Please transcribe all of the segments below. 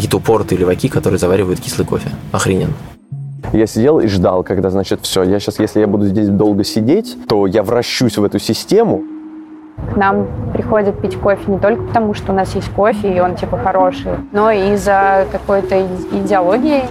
какие-то упоротые леваки, которые заваривают кислый кофе. Охрененно. Я сидел и ждал, когда, значит, все, я сейчас, если я буду здесь долго сидеть, то я вращусь в эту систему. К нам приходят пить кофе не только потому, что у нас есть кофе, и он типа хороший, но и за какой-то идеологией.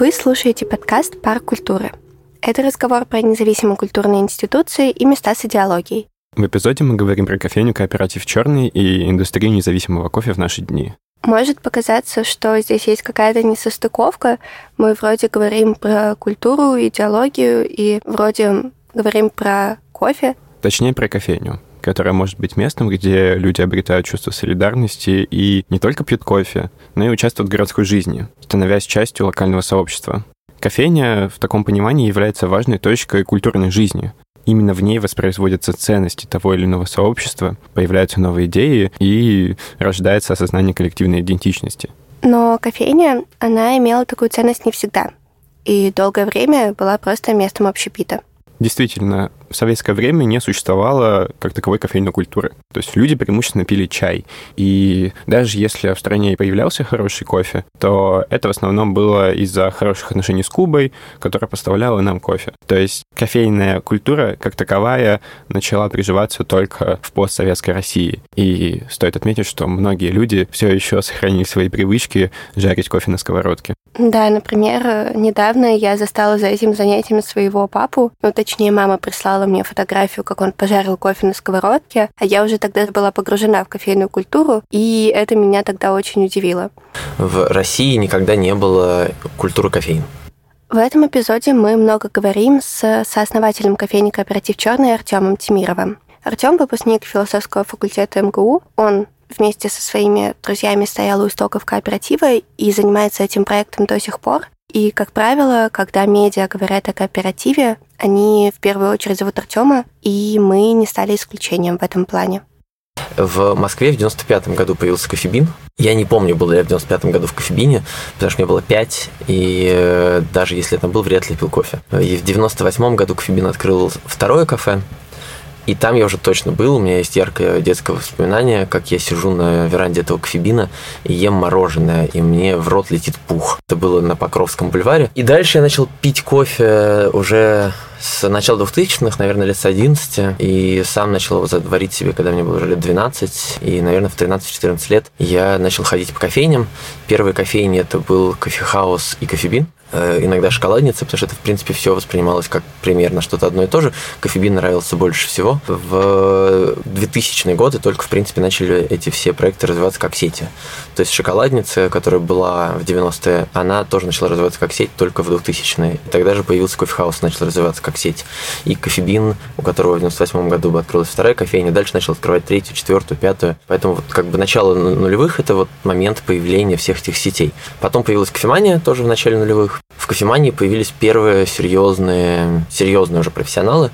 Вы слушаете подкаст «Парк культуры». Это разговор про независимые культурные институции и места с идеологией. В эпизоде мы говорим про кофейню «Кооператив Черный» и индустрию независимого кофе в наши дни. Может показаться, что здесь есть какая-то несостыковка. Мы вроде говорим про культуру, идеологию и вроде говорим про кофе. Точнее, про кофейню которая может быть местом, где люди обретают чувство солидарности и не только пьют кофе, но и участвуют в городской жизни, становясь частью локального сообщества. Кофейня в таком понимании является важной точкой культурной жизни. Именно в ней воспроизводятся ценности того или иного сообщества, появляются новые идеи и рождается осознание коллективной идентичности. Но кофейня, она имела такую ценность не всегда. И долгое время была просто местом общепита. Действительно, в советское время не существовало как таковой кофейной культуры. То есть люди преимущественно пили чай. И даже если в стране появлялся хороший кофе, то это в основном было из-за хороших отношений с Кубой, которая поставляла нам кофе. То есть кофейная культура как таковая начала приживаться только в постсоветской России. И стоит отметить, что многие люди все еще сохранили свои привычки жарить кофе на сковородке. Да, например, недавно я застала за этим занятиями своего папу, ну, точнее, мама прислала прислала мне фотографию, как он пожарил кофе на сковородке, а я уже тогда была погружена в кофейную культуру, и это меня тогда очень удивило. В России никогда не было культуры кофеин. В этом эпизоде мы много говорим с сооснователем кофейни «Кооператив Черный» Артемом Тимировым. Артем – выпускник философского факультета МГУ. Он вместе со своими друзьями стоял у истоков кооператива и занимается этим проектом до сих пор. И, как правило, когда медиа говорят о кооперативе, они в первую очередь зовут Артема, и мы не стали исключением в этом плане. В Москве в 95-м году появился кофебин. Я не помню, был ли я в 95-м году в кофебине, потому что мне было 5, и э, даже если я там был, вряд ли пил кофе. И в 98-м году кофебин открыл второе кафе, и там я уже точно был, у меня есть яркое детское воспоминание, как я сижу на веранде этого кофебина и ем мороженое, и мне в рот летит пух. Это было на Покровском бульваре. И дальше я начал пить кофе уже с начала 2000-х, наверное, лет с 11, и сам начал его задворить себе, когда мне было уже лет 12, и, наверное, в 13-14 лет я начал ходить по кофейням. Первые кофейни это был кофехаус и кофебин. Э, иногда шоколадница, потому что это, в принципе, все воспринималось как примерно что-то одно и то же. Кофебин нравился больше всего. В 2000-е годы только, в принципе, начали эти все проекты развиваться как сети. То есть шоколадница, которая была в 90-е, она тоже начала развиваться как сеть только в 2000-е. И тогда же появился кофехаус, начал развиваться как сеть. И кофебин, у которого в 98 году открылась вторая кофейня, дальше начал открывать третью, четвертую, пятую. Поэтому вот как бы начало нулевых – это вот момент появления всех этих сетей. Потом появилась кофемания тоже в начале нулевых. В кофемании появились первые серьезные, серьезные уже профессионалы,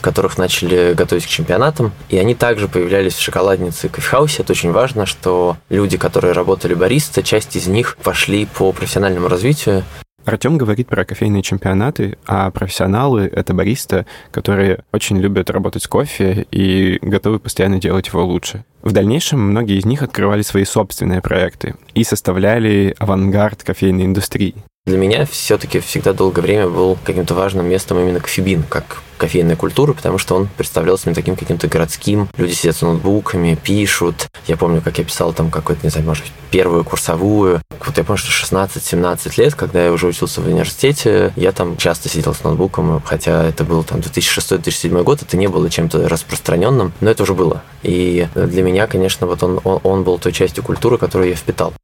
которых начали готовить к чемпионатам. И они также появлялись в шоколаднице и кофехаусе. Это очень важно, что люди, которые работали бариста, часть из них пошли по профессиональному развитию. Артем говорит про кофейные чемпионаты, а профессионалы — это бариста, которые очень любят работать с кофе и готовы постоянно делать его лучше. В дальнейшем многие из них открывали свои собственные проекты и составляли авангард кофейной индустрии. Для меня все-таки всегда долгое время был каким-то важным местом именно кофебин, как кофейная культура, потому что он представлялся мне таким каким-то городским. Люди сидят с ноутбуками, пишут. Я помню, как я писал там какой-то, не знаю, может быть, первую курсовую. Вот я помню, что 16-17 лет, когда я уже учился в университете, я там часто сидел с ноутбуком, хотя это был там 2006-2007 год, это не было чем-то распространенным, но это уже было. И для меня, конечно, вот он, он, он был той частью культуры, которую я впитал.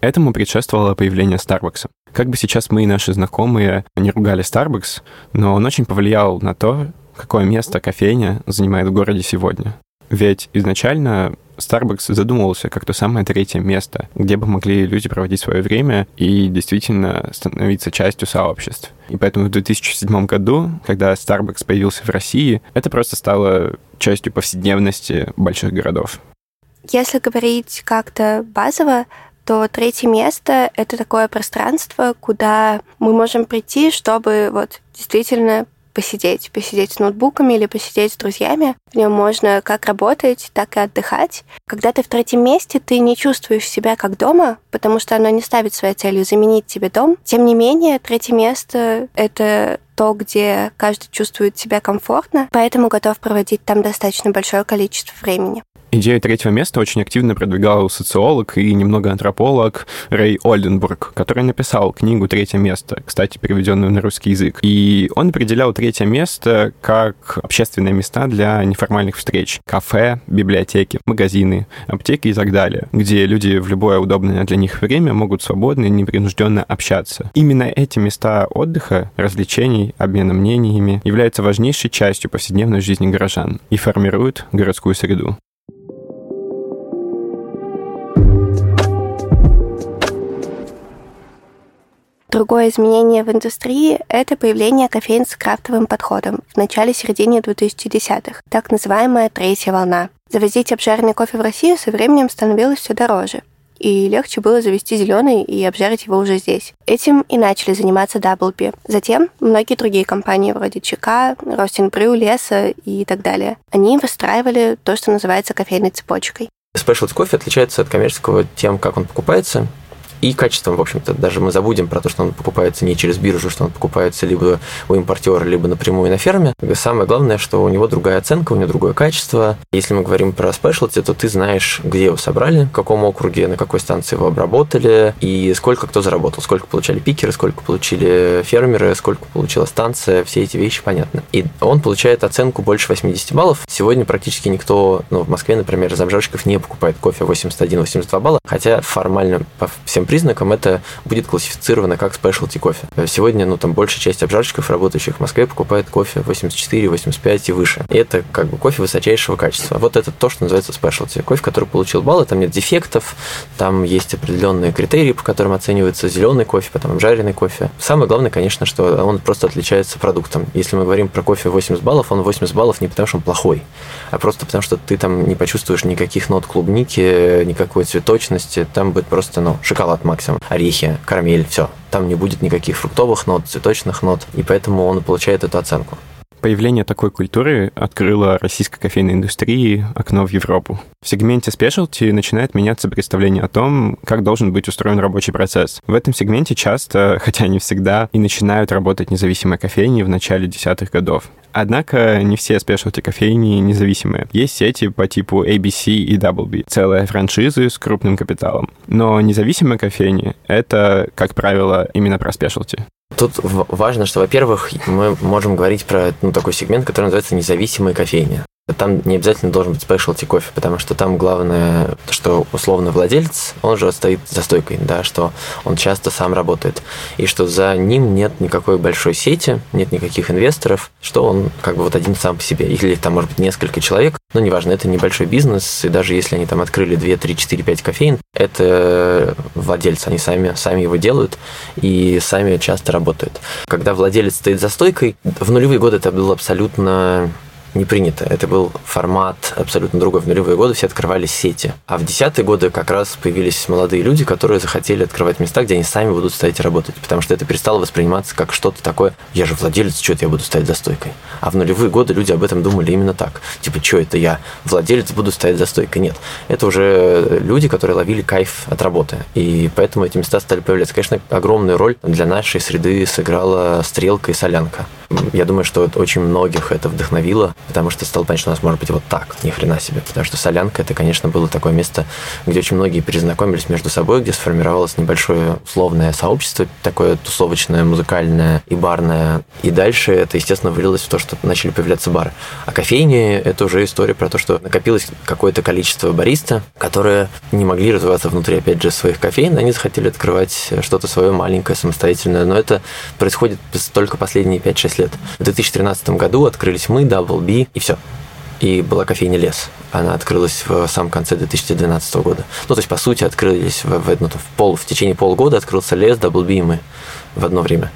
Этому предшествовало появление Starbucks. Как бы сейчас мы и наши знакомые не ругали Starbucks, но он очень повлиял на то, какое место кофейня занимает в городе сегодня. Ведь изначально Starbucks задумывался как то самое третье место, где бы могли люди проводить свое время и действительно становиться частью сообществ. И поэтому в 2007 году, когда Starbucks появился в России, это просто стало частью повседневности больших городов. Если говорить как-то базово, то третье место — это такое пространство, куда мы можем прийти, чтобы вот действительно посидеть, посидеть с ноутбуками или посидеть с друзьями. В нем можно как работать, так и отдыхать. Когда ты в третьем месте, ты не чувствуешь себя как дома, потому что оно не ставит своей целью заменить тебе дом. Тем не менее, третье место — это то, где каждый чувствует себя комфортно, поэтому готов проводить там достаточно большое количество времени. Идею третьего места очень активно продвигал социолог и немного антрополог Рэй Ольденбург, который написал книгу «Третье место», кстати, переведенную на русский язык. И он определял третье место как общественные места для неформальных встреч. Кафе, библиотеки, магазины, аптеки и так далее, где люди в любое удобное для них время могут свободно и непринужденно общаться. Именно эти места отдыха, развлечений, обмена мнениями являются важнейшей частью повседневной жизни горожан и формируют городскую среду. Другое изменение в индустрии – это появление кофеин с крафтовым подходом в начале-середине 2010-х, так называемая третья волна. Завозить обжаренный кофе в Россию со временем становилось все дороже, и легче было завести зеленый и обжарить его уже здесь. Этим и начали заниматься Даблби. Затем многие другие компании, вроде ЧК, Ростин Брю, Леса и так далее, они выстраивали то, что называется кофейной цепочкой. Specialty кофе отличается от коммерческого тем, как он покупается, и качеством, в общем-то. Даже мы забудем про то, что он покупается не через биржу, что он покупается либо у импортера, либо напрямую на ферме. Самое главное, что у него другая оценка, у него другое качество. Если мы говорим про спешлти, то ты знаешь, где его собрали, в каком округе, на какой станции его обработали, и сколько кто заработал, сколько получали пикеры, сколько получили фермеры, сколько получила станция, все эти вещи понятны. И он получает оценку больше 80 баллов. Сегодня практически никто, ну, в Москве, например, из обжарщиков не покупает кофе 81-82 балла, хотя формально по всем признакам это будет классифицировано как спешлти кофе. Сегодня, ну, там большая часть обжарщиков, работающих в Москве, покупает кофе 84, 85 и выше. И это как бы кофе высочайшего качества. Вот это то, что называется спешлти. Кофе, который получил баллы, там нет дефектов, там есть определенные критерии, по которым оценивается зеленый кофе, потом обжаренный кофе. Самое главное, конечно, что он просто отличается продуктом. Если мы говорим про кофе 80 баллов, он 80 баллов не потому, что он плохой, а просто потому, что ты там не почувствуешь никаких нот клубники, никакой цветочности, там будет просто, ну, шоколад максимум. Орехи, карамель, все. Там не будет никаких фруктовых нот, цветочных нот, и поэтому он получает эту оценку. Появление такой культуры открыло российской кофейной индустрии окно в Европу. В сегменте спешлти начинает меняться представление о том, как должен быть устроен рабочий процесс. В этом сегменте часто, хотя не всегда, и начинают работать независимые кофейни в начале десятых годов. Однако не все спешлти кофейни независимые. Есть сети по типу ABC и Double целые франшизы с крупным капиталом. Но независимые кофейни — это, как правило, именно про спешлти. Тут важно, что, во-первых, мы можем говорить про ну, такой сегмент, который называется независимые кофейни. Там не обязательно должен быть спешлти кофе, потому что там главное, что условно владелец, он же стоит за стойкой, да, что он часто сам работает, и что за ним нет никакой большой сети, нет никаких инвесторов, что он как бы вот один сам по себе, или там может быть несколько человек, но неважно, это небольшой бизнес, и даже если они там открыли 2, 3, 4, 5 кофеин, это владельцы, они сами, сами его делают и сами часто работают. Когда владелец стоит за стойкой, в нулевые годы это было абсолютно не принято. Это был формат абсолютно другой. В нулевые годы все открывали сети. А в десятые годы как раз появились молодые люди, которые захотели открывать места, где они сами будут стоять и работать. Потому что это перестало восприниматься как что-то такое, я же владелец, что это я буду стоять за стойкой. А в нулевые годы люди об этом думали именно так. Типа, что это я, владелец, буду стоять за стойкой. Нет. Это уже люди, которые ловили кайф от работы. И поэтому эти места стали появляться. Конечно, огромную роль для нашей среды сыграла стрелка и солянка. Я думаю, что очень многих это вдохновило, потому что что у нас может быть вот так, ни хрена себе. Потому что солянка это, конечно, было такое место, где очень многие перезнакомились между собой, где сформировалось небольшое условное сообщество, такое тусовочное, музыкальное и барное. И дальше это, естественно, вылилось в то, что начали появляться бары. А кофейни – это уже история про то, что накопилось какое-то количество бариста, которые не могли развиваться внутри, опять же, своих кофеин, они захотели открывать что-то свое маленькое, самостоятельное. Но это происходит только последние 5-6 лет. В 2013 году открылись мы, Double B, и все. И была кофейня «Лес». Она открылась в самом конце 2012 года. Ну, то есть, по сути, открылись в, в, ну, в, пол, в течение полгода открылся «Лес», B и мы в одно время.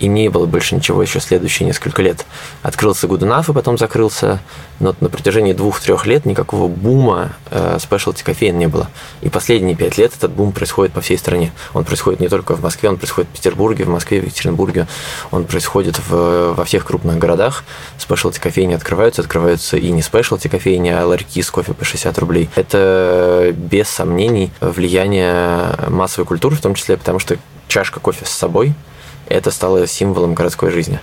И не было больше ничего еще следующие несколько лет. Открылся Гудунаф и потом закрылся, но на протяжении двух-трех лет никакого бума э, спешлти кофеин не было. И последние пять лет этот бум происходит по всей стране. Он происходит не только в Москве, он происходит в Петербурге, в Москве, в Екатеринбурге. Он происходит в, во всех крупных городах. Спешлти кофейни открываются, открываются и не спешлти кофейни, а ларьки с кофе по 60 рублей. Это без сомнений влияние массовой культуры, в том числе потому, что чашка кофе с собой – это стало символом городской жизни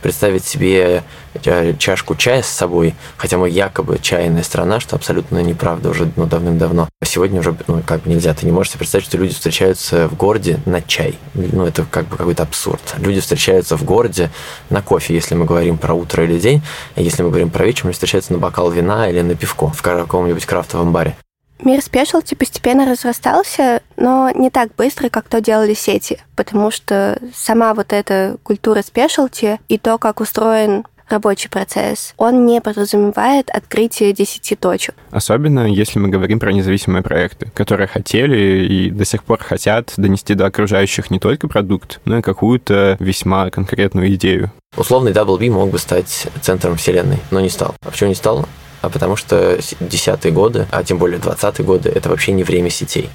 представить себе э, чашку чая с собой, хотя мы якобы чайная страна, что абсолютно неправда уже ну, давным-давно. Сегодня уже ну, как бы нельзя. Ты не можешь себе представить, что люди встречаются в городе на чай. Ну, это как бы какой-то абсурд. Люди встречаются в городе на кофе, если мы говорим про утро или день, а если мы говорим про вечер, они встречаются на бокал вина или на пивко в каком-нибудь крафтовом баре. Мир спешлти постепенно разрастался, но не так быстро, как то делали сети, потому что сама вот эта культура спешлти и то, как устроен рабочий процесс, он не подразумевает открытие 10 точек. Особенно, если мы говорим про независимые проекты, которые хотели и до сих пор хотят донести до окружающих не только продукт, но и какую-то весьма конкретную идею. Условный Double B мог бы стать центром вселенной, но не стал. А почему не стал? А потому что десятые годы, а тем более двадцатые годы, это вообще не время сетей.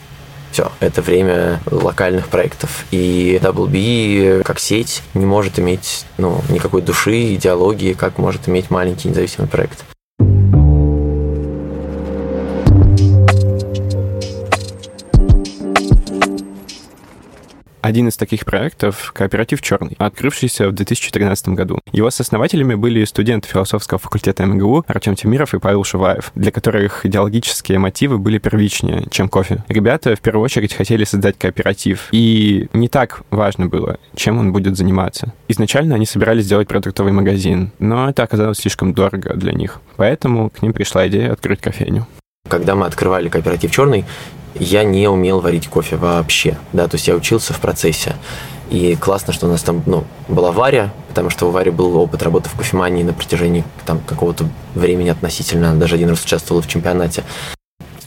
Все, это время локальных проектов. И WB как сеть не может иметь ну, никакой души, идеологии, как может иметь маленький независимый проект. Один из таких проектов — кооператив «Черный», открывшийся в 2013 году. Его сооснователями были студенты философского факультета МГУ Артем Тимиров и Павел Шуваев, для которых идеологические мотивы были первичнее, чем кофе. Ребята в первую очередь хотели создать кооператив, и не так важно было, чем он будет заниматься. Изначально они собирались сделать продуктовый магазин, но это оказалось слишком дорого для них, поэтому к ним пришла идея открыть кофейню. Когда мы открывали кооператив «Черный», я не умел варить кофе вообще, да, то есть я учился в процессе. И классно, что у нас там ну, была Варя, потому что у Вари был опыт работы в кофемании на протяжении там, какого-то времени относительно. Даже один раз участвовал в чемпионате.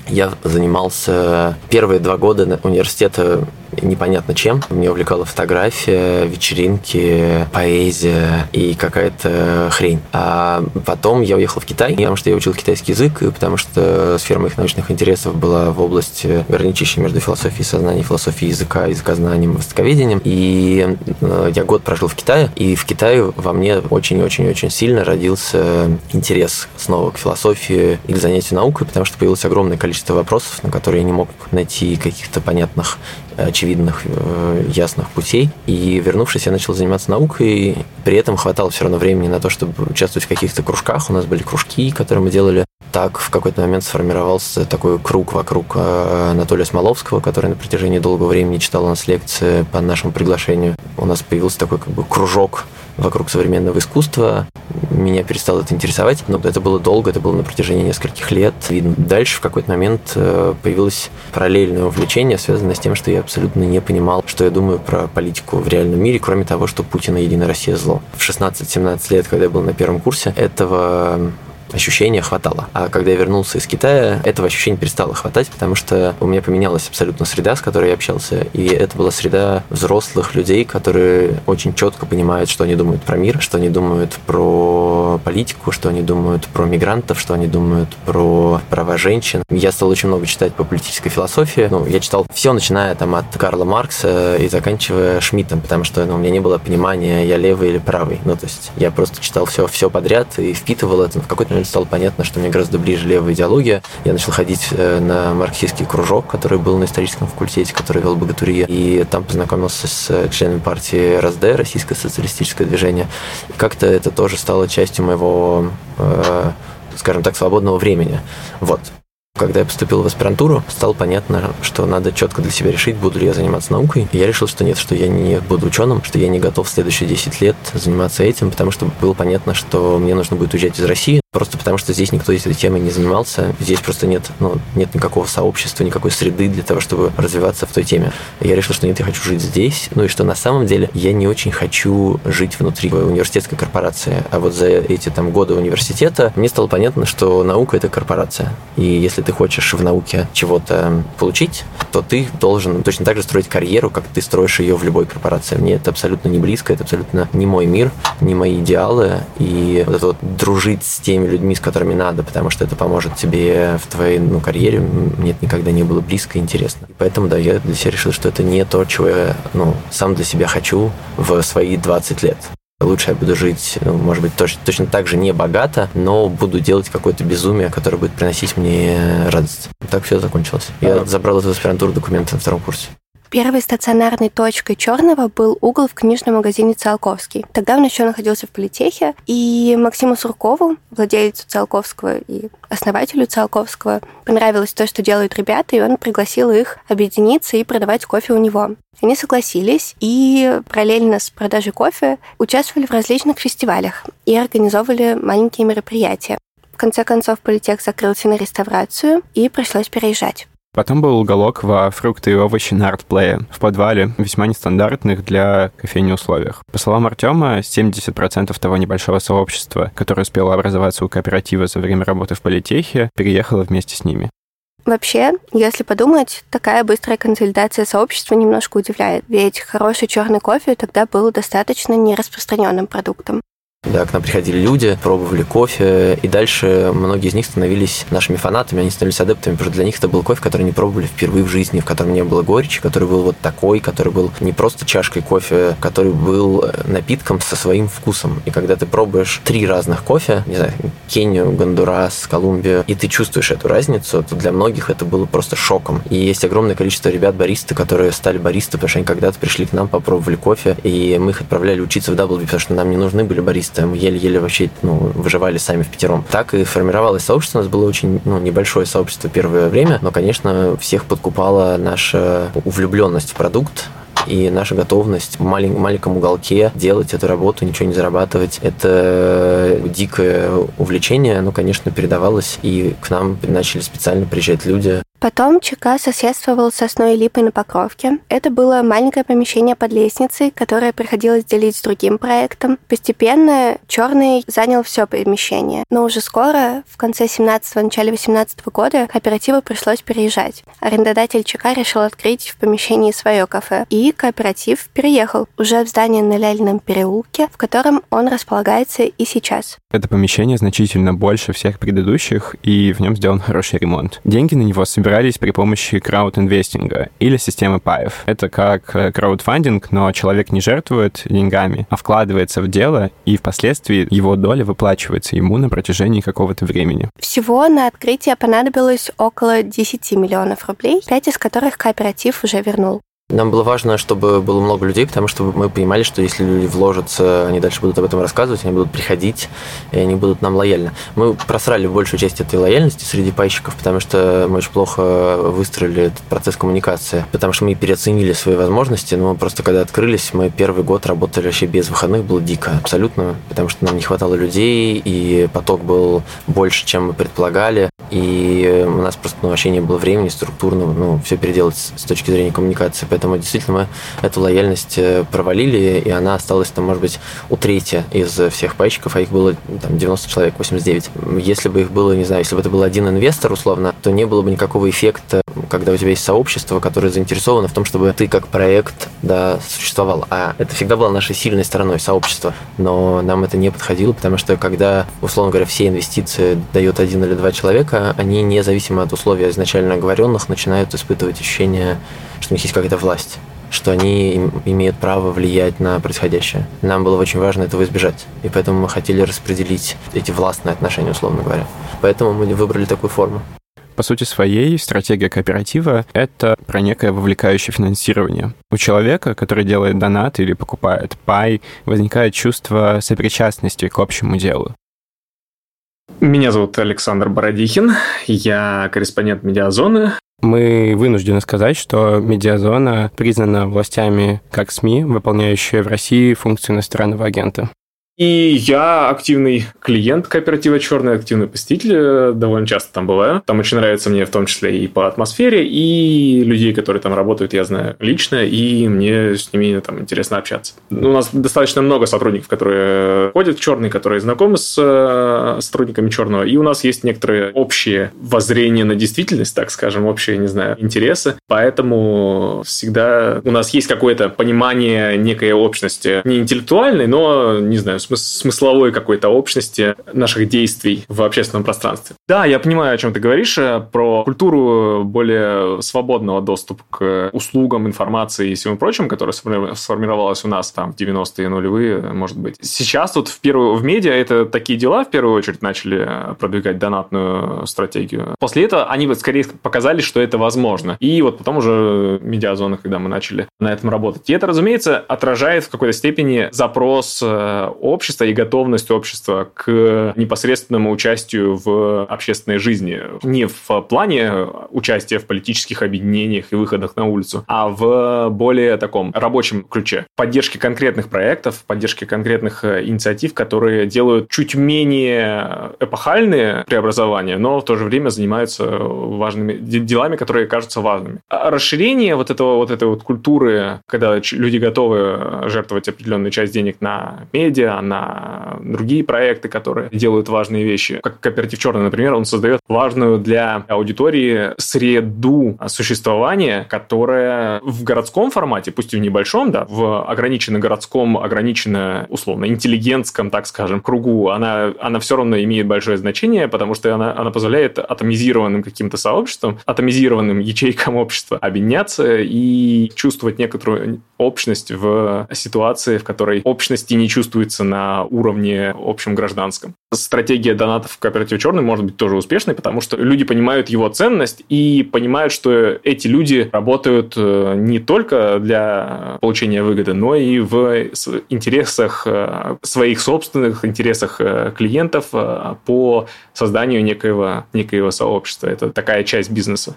Я занимался первые два года университета непонятно чем. Меня увлекала фотография, вечеринки, поэзия и какая-то хрень. А потом я уехал в Китай, потому что я учил китайский язык, и потому что сфера моих научных интересов была в области граничащей между философией сознания, философией языка, языкознанием, востоковедением. И э, я год прожил в Китае, и в Китае во мне очень-очень-очень сильно родился интерес снова к философии и к занятию наукой, потому что появилось огромное количество вопросов, на которые я не мог найти каких-то понятных очевидных, э, ясных путей. И вернувшись, я начал заниматься наукой. При этом хватало все равно времени на то, чтобы участвовать в каких-то кружках. У нас были кружки, которые мы делали. Так в какой-то момент сформировался такой круг вокруг э, Анатолия Смоловского, который на протяжении долгого времени читал у нас лекции по нашему приглашению. У нас появился такой как бы кружок вокруг современного искусства. Меня перестало это интересовать, но это было долго, это было на протяжении нескольких лет. И дальше в какой-то момент э, появилось параллельное увлечение, связанное с тем, что я абсолютно не понимал, что я думаю про политику в реальном мире, кроме того, что Путин и Единая Россия зло. В 16-17 лет, когда я был на первом курсе, этого ощущения хватало. А когда я вернулся из Китая, этого ощущения перестало хватать, потому что у меня поменялась абсолютно среда, с которой я общался. И это была среда взрослых людей, которые очень четко понимают, что они думают про мир, что они думают про политику, что они думают про мигрантов, что они думают про права женщин. Я стал очень много читать по политической философии. Ну, я читал все, начиная там от Карла Маркса и заканчивая Шмидтом, потому что ну, у меня не было понимания, я левый или правый. Ну, то есть я просто читал все, все подряд и впитывал это. В какой-то момент стало понятно, что мне гораздо ближе левая идеология. Я начал ходить э, на марксистский кружок, который был на историческом факультете, который вел Богатурье, и там познакомился с членами партии РСД, Российское социалистическое движение. И как-то это тоже стало частью моего э, скажем так, свободного времени. Вот. Когда я поступил в аспирантуру, стало понятно, что надо четко для себя решить, буду ли я заниматься наукой. И я решил, что нет, что я не буду ученым, что я не готов в следующие 10 лет заниматься этим, потому что было понятно, что мне нужно будет уезжать из России. Просто потому, что здесь никто этой темой не занимался. Здесь просто нет, ну, нет никакого сообщества, никакой среды для того, чтобы развиваться в той теме. Я решил, что нет, я хочу жить здесь. Ну и что на самом деле я не очень хочу жить внутри университетской корпорации. А вот за эти там годы университета мне стало понятно, что наука – это корпорация. И если ты хочешь в науке чего-то получить, то ты должен точно так же строить карьеру, как ты строишь ее в любой корпорации. Мне это абсолютно не близко, это абсолютно не мой мир, не мои идеалы. И вот это вот дружить с теми людьми, с которыми надо, потому что это поможет тебе в твоей ну, карьере, мне это никогда не было близко и интересно. И поэтому, да, я для себя решил, что это не то, чего я ну, сам для себя хочу в свои 20 лет. Лучше я буду жить, ну, может быть, точно, точно так же не богато, но буду делать какое-то безумие, которое будет приносить мне радость. Так все закончилось. Я забрал эту аспирантуру документы на втором курсе. Первой стационарной точкой черного был угол в книжном магазине Циолковский. Тогда он еще находился в политехе, и Максиму Суркову, владельцу Циолковского и основателю Циолковского, понравилось то, что делают ребята, и он пригласил их объединиться и продавать кофе у него. Они согласились и параллельно с продажей кофе участвовали в различных фестивалях и организовывали маленькие мероприятия. В конце концов, политех закрылся на реставрацию, и пришлось переезжать. Потом был уголок во фрукты и овощи на артплее в подвале, весьма нестандартных для кофейни условиях. По словам Артема, 70% того небольшого сообщества, которое успело образоваться у кооператива за время работы в политехе, переехало вместе с ними. Вообще, если подумать, такая быстрая консолидация сообщества немножко удивляет, ведь хороший черный кофе тогда был достаточно нераспространенным продуктом. Да, к нам приходили люди, пробовали кофе, и дальше многие из них становились нашими фанатами, они становились адептами, потому что для них это был кофе, который они пробовали впервые в жизни, в котором не было горечи, который был вот такой, который был не просто чашкой кофе, который был э, напитком со своим вкусом. И когда ты пробуешь три разных кофе, не знаю, Кению, Гондурас, Колумбию, и ты чувствуешь эту разницу, то для многих это было просто шоком. И есть огромное количество ребят баристы, которые стали баристы, потому что они когда-то пришли к нам, попробовали кофе, и мы их отправляли учиться в W, потому что нам не нужны были баристы баристы, мы еле-еле вообще ну, выживали сами в пятером. Так и формировалось сообщество, у нас было очень ну, небольшое сообщество первое время, но, конечно, всех подкупала наша увлюбленность в продукт, и наша готовность в малень- маленьком уголке делать эту работу, ничего не зарабатывать, это дикое увлечение, оно, конечно, передавалось, и к нам начали специально приезжать люди, Потом ЧК соседствовал с Сосной Липой на Покровке. Это было маленькое помещение под лестницей, которое приходилось делить с другим проектом. Постепенно Черный занял все помещение. Но уже скоро, в конце 17-го, начале 18 -го года, кооперативу пришлось переезжать. Арендодатель ЧК решил открыть в помещении свое кафе. И кооператив переехал уже в здание на Ляльном переулке, в котором он располагается и сейчас. Это помещение значительно больше всех предыдущих, и в нем сделан хороший ремонт. Деньги на него собирались при помощи крауд-инвестинга или системы паев. Это как э, краудфандинг, но человек не жертвует деньгами, а вкладывается в дело, и впоследствии его доля выплачивается ему на протяжении какого-то времени. Всего на открытие понадобилось около 10 миллионов рублей, 5 из которых кооператив уже вернул. Нам было важно, чтобы было много людей, потому что мы понимали, что если люди вложатся, они дальше будут об этом рассказывать, они будут приходить, и они будут нам лояльны. Мы просрали большую часть этой лояльности среди пайщиков, потому что мы очень плохо выстроили этот процесс коммуникации, потому что мы переоценили свои возможности, но просто когда открылись, мы первый год работали вообще без выходных, было дико абсолютно, потому что нам не хватало людей, и поток был больше, чем мы предполагали, и у нас просто ну, вообще не было времени структурного, ну, все переделать с точки зрения коммуникации, Поэтому действительно мы эту лояльность э, провалили, и она осталась там, может быть, у трети из всех пайщиков, а их было там 90 человек, 89. Если бы их было, не знаю, если бы это был один инвестор, условно, то не было бы никакого эффекта, когда у тебя есть сообщество, которое заинтересовано в том, чтобы ты как проект да, существовал. А это всегда было нашей сильной стороной, сообщество. Но нам это не подходило, потому что когда, условно говоря, все инвестиции дает один или два человека, они независимо от условий изначально оговоренных начинают испытывать ощущение что у них есть какая-то власть что они имеют право влиять на происходящее. Нам было очень важно этого избежать, и поэтому мы хотели распределить эти властные отношения, условно говоря. Поэтому мы выбрали такую форму. По сути своей, стратегия кооператива — это про некое вовлекающее финансирование. У человека, который делает донат или покупает пай, возникает чувство сопричастности к общему делу. Меня зовут Александр Бородихин, я корреспондент «Медиазоны», мы вынуждены сказать, что медиазона признана властями как СМИ, выполняющая в России функцию иностранного агента. И я активный клиент кооператива «Черный», активный посетитель, э, довольно часто там бываю. Там очень нравится мне в том числе и по атмосфере, и людей, которые там работают, я знаю лично, и мне с ними там интересно общаться. У нас достаточно много сотрудников, которые ходят в «Черный», которые знакомы с э, сотрудниками «Черного», и у нас есть некоторые общие воззрения на действительность, так скажем, общие, не знаю, интересы. Поэтому всегда у нас есть какое-то понимание некой общности, не интеллектуальной, но, не знаю, смысловой какой-то общности наших действий в общественном пространстве. Да, я понимаю, о чем ты говоришь, э, про культуру более свободного доступа к услугам, информации и всему прочему, которая сформировалась у нас там в 90-е нулевые, может быть. Сейчас вот в первую в медиа это такие дела в первую очередь начали продвигать донатную стратегию. После этого они вот скорее показали, что это возможно. И вот потом уже медиазона, когда мы начали на этом работать. И это, разумеется, отражает в какой-то степени запрос э, общества и готовность общества к непосредственному участию в общественной жизни. Не в плане участия в политических объединениях и выходах на улицу, а в более таком рабочем ключе. Поддержки конкретных проектов, поддержки конкретных э, инициатив, которые делают чуть менее эпохальные преобразования, но в то же время занимаются важными делами, которые кажутся важными. А расширение вот этого вот этой вот культуры, когда люди готовы жертвовать определенную часть денег на медиа, на другие проекты, которые делают важные вещи. Как кооператив «Черный», например, он создает важную для аудитории среду существования, которая в городском формате, пусть и в небольшом, да, в ограниченно городском, ограниченно, условно, интеллигентском, так скажем, кругу, она, она все равно имеет большое значение, потому что она, она позволяет атомизированным каким-то сообществам, атомизированным ячейкам общества объединяться и чувствовать некоторую общность в ситуации, в которой общности не чувствуется на уровне общем гражданском. Стратегия донатов в кооперативе «Черный» может быть тоже успешной, потому что люди понимают его ценность и понимают, что эти люди работают э, не только для получения выгоды, но и в интересах э, своих собственных, интересах э, клиентов по созданию некоего, некоего сообщества. Это такая часть бизнеса.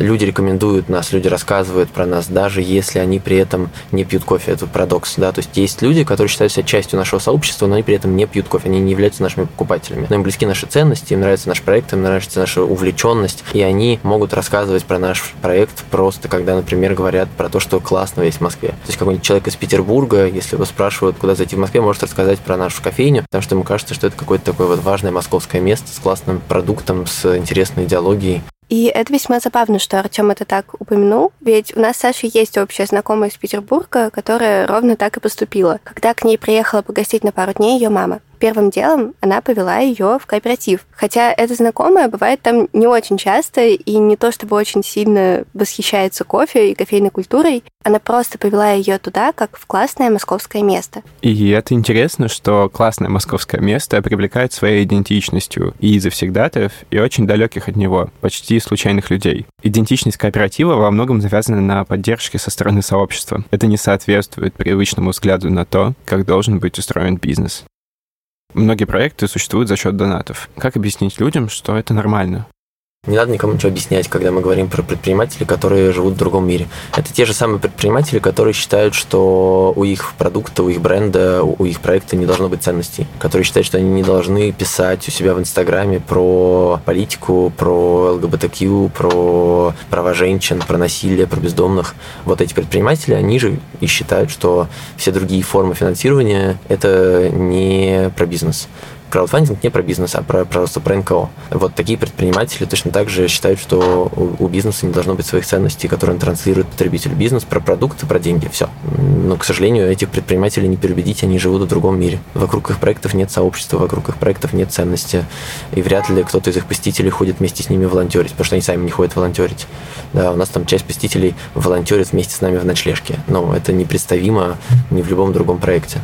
Люди рекомендуют нас, люди рассказывают про нас, даже если они при этом не пьют кофе. Это парадокс, да, то есть есть люди, которые считают себя частью нашего сообщества, но они при этом не пьют кофе, они не являются нашими покупателями. Но им близки наши ценности, им нравится наш проект, им нравится наша увлеченность, и они могут рассказывать про наш проект просто, когда, например, говорят про то, что классно есть в Москве. То есть какой-нибудь человек из Петербурга, если его спрашивают, куда зайти в Москве, может рассказать про нашу кофейню, потому что ему кажется, что это какое-то такое вот важное московское место с классным продуктом, с интересной идеологией. И это весьма забавно, что Артем это так упомянул, ведь у нас с Сашей есть общая знакомая из Петербурга, которая ровно так и поступила. Когда к ней приехала погостить на пару дней ее мама первым делом она повела ее в кооператив. Хотя эта знакомая бывает там не очень часто и не то чтобы очень сильно восхищается кофе и кофейной культурой, она просто повела ее туда, как в классное московское место. И это интересно, что классное московское место привлекает своей идентичностью и завсегдатаев, и очень далеких от него, почти случайных людей. Идентичность кооператива во многом завязана на поддержке со стороны сообщества. Это не соответствует привычному взгляду на то, как должен быть устроен бизнес. Многие проекты существуют за счет донатов. Как объяснить людям, что это нормально? Не надо никому ничего объяснять, когда мы говорим про предпринимателей, которые живут в другом мире. Это те же самые предприниматели, которые считают, что у их продукта, у их бренда, у их проекта не должно быть ценностей. Которые считают, что они не должны писать у себя в Инстаграме про политику, про ЛГБТК, про права женщин, про насилие, про бездомных. Вот эти предприниматели, они же и считают, что все другие формы финансирования – это не про бизнес краудфандинг не про бизнес, а про, просто про НКО. Вот такие предприниматели точно так же считают, что у, у бизнеса не должно быть своих ценностей, которые он транслирует потребителю. Бизнес про продукты, про деньги, все. Но, к сожалению, этих предпринимателей не переубедить, они живут в другом мире. Вокруг их проектов нет сообщества, вокруг их проектов нет ценности, и вряд ли кто-то из их посетителей ходит вместе с ними волонтерить, потому что они сами не ходят волонтерить. Да, у нас там часть посетителей волонтерит вместе с нами в ночлежке, но это непредставимо ни в любом другом проекте.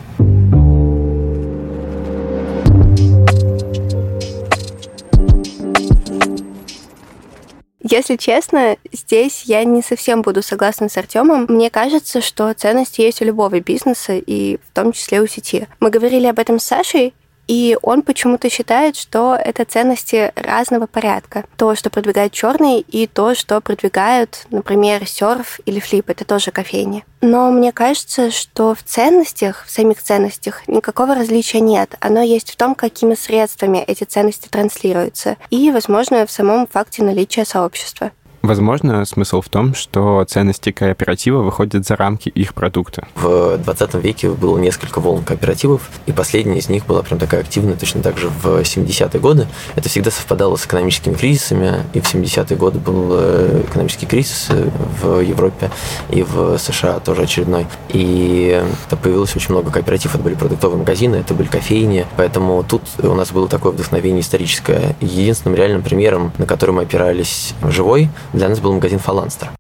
Если честно, здесь я не совсем буду согласна с Артемом. Мне кажется, что ценности есть у любого бизнеса, и в том числе у сети. Мы говорили об этом с Сашей, И он почему-то считает, что это ценности разного порядка. То, что продвигает черный, и то, что продвигают, например, серф или флип, это тоже кофейни. Но мне кажется, что в ценностях, в самих ценностях, никакого различия нет. Оно есть в том, какими средствами эти ценности транслируются. И, возможно, в самом факте наличия сообщества. Возможно, смысл в том, что ценности кооператива выходят за рамки их продукта. В 20 веке было несколько волн кооперативов, и последняя из них была прям такая активная, точно так же в 70-е годы. Это всегда совпадало с экономическими кризисами, и в 70-е годы был э, экономический кризис э, в Европе и в США тоже очередной. И появилось очень много кооперативов, это были продуктовые магазины, это были кофейни, поэтому тут у нас было такое вдохновение историческое. Единственным реальным примером, на который мы опирались живой, для нас был магазин «Фаланстер».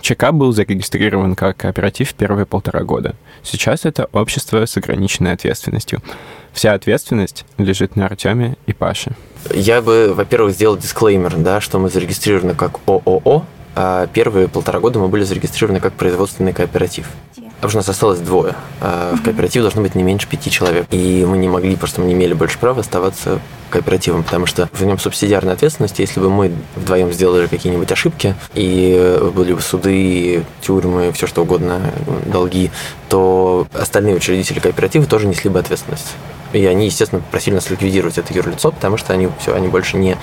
ЧК был зарегистрирован как кооператив первые полтора года. Сейчас это общество с ограниченной ответственностью. Вся ответственность лежит на Артеме и Паше. Я бы, во-первых, сделал дисклеймер, да, что мы зарегистрированы как ООО, а первые полтора года мы были зарегистрированы как производственный кооператив. Потому что у нас осталось двое. А в кооперативе должно быть не меньше пяти человек. И мы не могли, просто мы не имели больше права оставаться кооперативом, потому что в нем субсидиарная ответственность. Если бы мы вдвоем сделали какие-нибудь ошибки, и были бы суды, тюрьмы, все что угодно, долги, то остальные учредители кооператива тоже несли бы ответственность. И они, естественно, просили нас ликвидировать это юрлицо, потому что они все, они больше не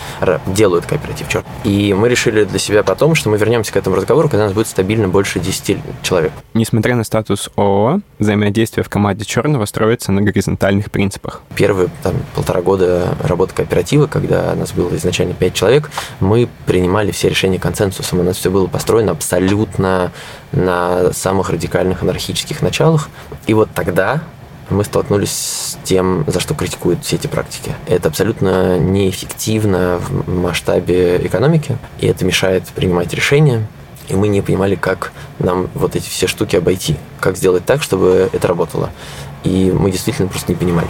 делают кооператив черт. И мы решили для себя потом, что мы вернемся к этому разговору, когда у нас будет стабильно больше 10 человек. Несмотря на статус ООО, взаимодействие в команде черного строится на горизонтальных принципах. Первые там, полтора года работы кооператива, когда у нас было изначально 5 человек, мы принимали все решения консенсусом. У нас все было построено абсолютно на самых радикальных анархических началах. И вот тогда мы столкнулись с тем, за что критикуют все эти практики. Это абсолютно неэффективно в масштабе экономики, и это мешает принимать решения. И мы не понимали, как нам вот эти все штуки обойти, как сделать так, чтобы это работало. И мы действительно просто не понимали.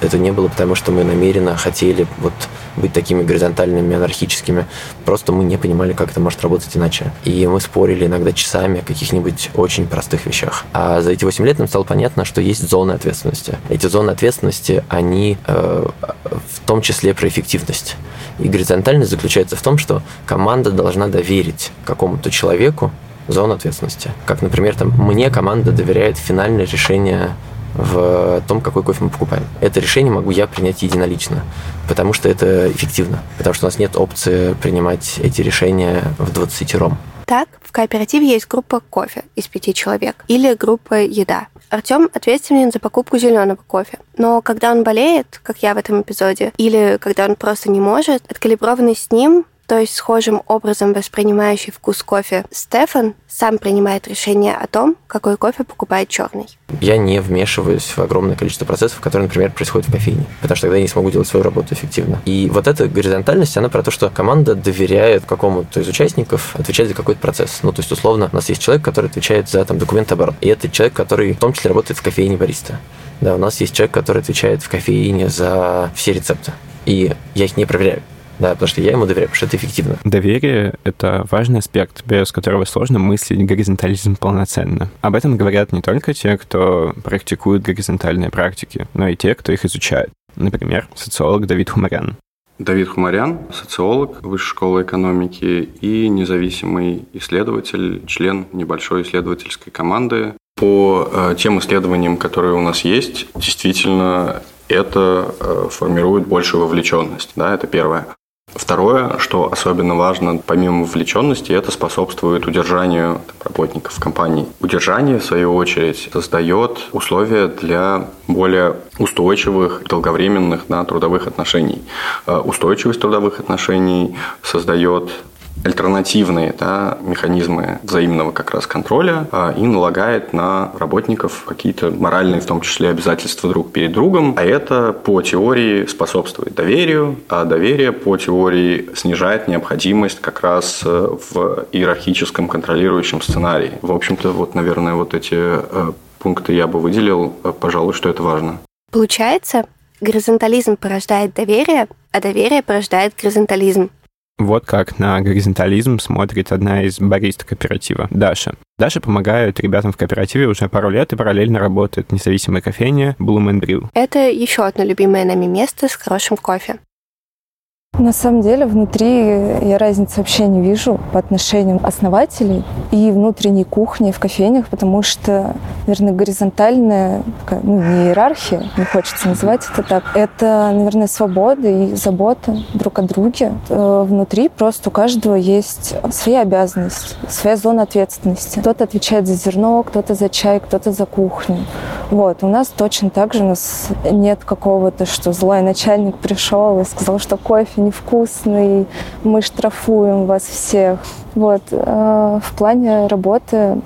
Это не было потому, что мы намеренно хотели вот быть такими горизонтальными, анархическими. Просто мы не понимали, как это может работать иначе. И мы спорили иногда часами о каких-нибудь очень простых вещах. А за эти 8 лет нам стало понятно, что есть зоны ответственности. Эти зоны ответственности, они э, в том числе про эффективность. И горизонтальность заключается в том, что команда должна доверить какому-то человеку зону ответственности. Как, например, там, мне команда доверяет финальное решение в том, какой кофе мы покупаем. Это решение могу я принять единолично, потому что это эффективно, потому что у нас нет опции принимать эти решения в 20 ром. Так, в кооперативе есть группа кофе из пяти человек или группа еда. Артем ответственен за покупку зеленого кофе. Но когда он болеет, как я в этом эпизоде, или когда он просто не может, откалиброванный с ним то есть схожим образом воспринимающий вкус кофе Стефан сам принимает решение о том, какой кофе покупает черный. Я не вмешиваюсь в огромное количество процессов, которые, например, происходят в кофейне, потому что тогда я не смогу делать свою работу эффективно. И вот эта горизонтальность, она про то, что команда доверяет какому-то из участников отвечать за какой-то процесс. Ну, то есть, условно, у нас есть человек, который отвечает за там, документооборот. И это человек, который в том числе работает в кофейне бариста. Да, у нас есть человек, который отвечает в кофейне за все рецепты. И я их не проверяю. Да, потому что я ему доверяю, потому что это эффективно. Доверие — это важный аспект, без которого сложно мыслить горизонтализм полноценно. Об этом говорят не только те, кто практикует горизонтальные практики, но и те, кто их изучает. Например, социолог Давид Хумарян. Давид Хумарян, социолог Высшей школы экономики и независимый исследователь, член небольшой исследовательской команды. По э, тем исследованиям, которые у нас есть, действительно это э, формирует большую вовлеченность. Да, это первое. Второе, что особенно важно, помимо вовлеченности, это способствует удержанию работников компании. Удержание, в свою очередь, создает условия для более устойчивых, долговременных да, трудовых отношений. Э, устойчивость трудовых отношений создает альтернативные да, механизмы взаимного как раз контроля а, и налагает на работников какие-то моральные, в том числе, обязательства друг перед другом. А это по теории способствует доверию, а доверие по теории снижает необходимость как раз э, в иерархическом контролирующем сценарии. В общем-то, вот, наверное, вот эти э, пункты я бы выделил, э, пожалуй, что это важно. Получается, горизонтализм порождает доверие, а доверие порождает горизонтализм. Вот как на горизонтализм смотрит одна из барист кооператива, Даша. Даша помогает ребятам в кооперативе уже пару лет и параллельно работает независимая кофейня Bloom and Brew. Это еще одно любимое нами место с хорошим кофе. На самом деле внутри я разницы вообще не вижу по отношению основателей и внутренней кухни в кофейнях, потому что, наверное, горизонтальная, ну, не иерархия, не хочется называть это так, это, наверное, свобода и забота друг о друге. Э, внутри просто у каждого есть своя обязанность, своя зона ответственности. Кто-то отвечает за зерно, кто-то за чай, кто-то за кухню. Вот. У нас точно так же у нас нет какого-то, что злой начальник пришел и сказал, что кофе невкусный, мы штрафуем вас всех. Вот. Э, в плане работы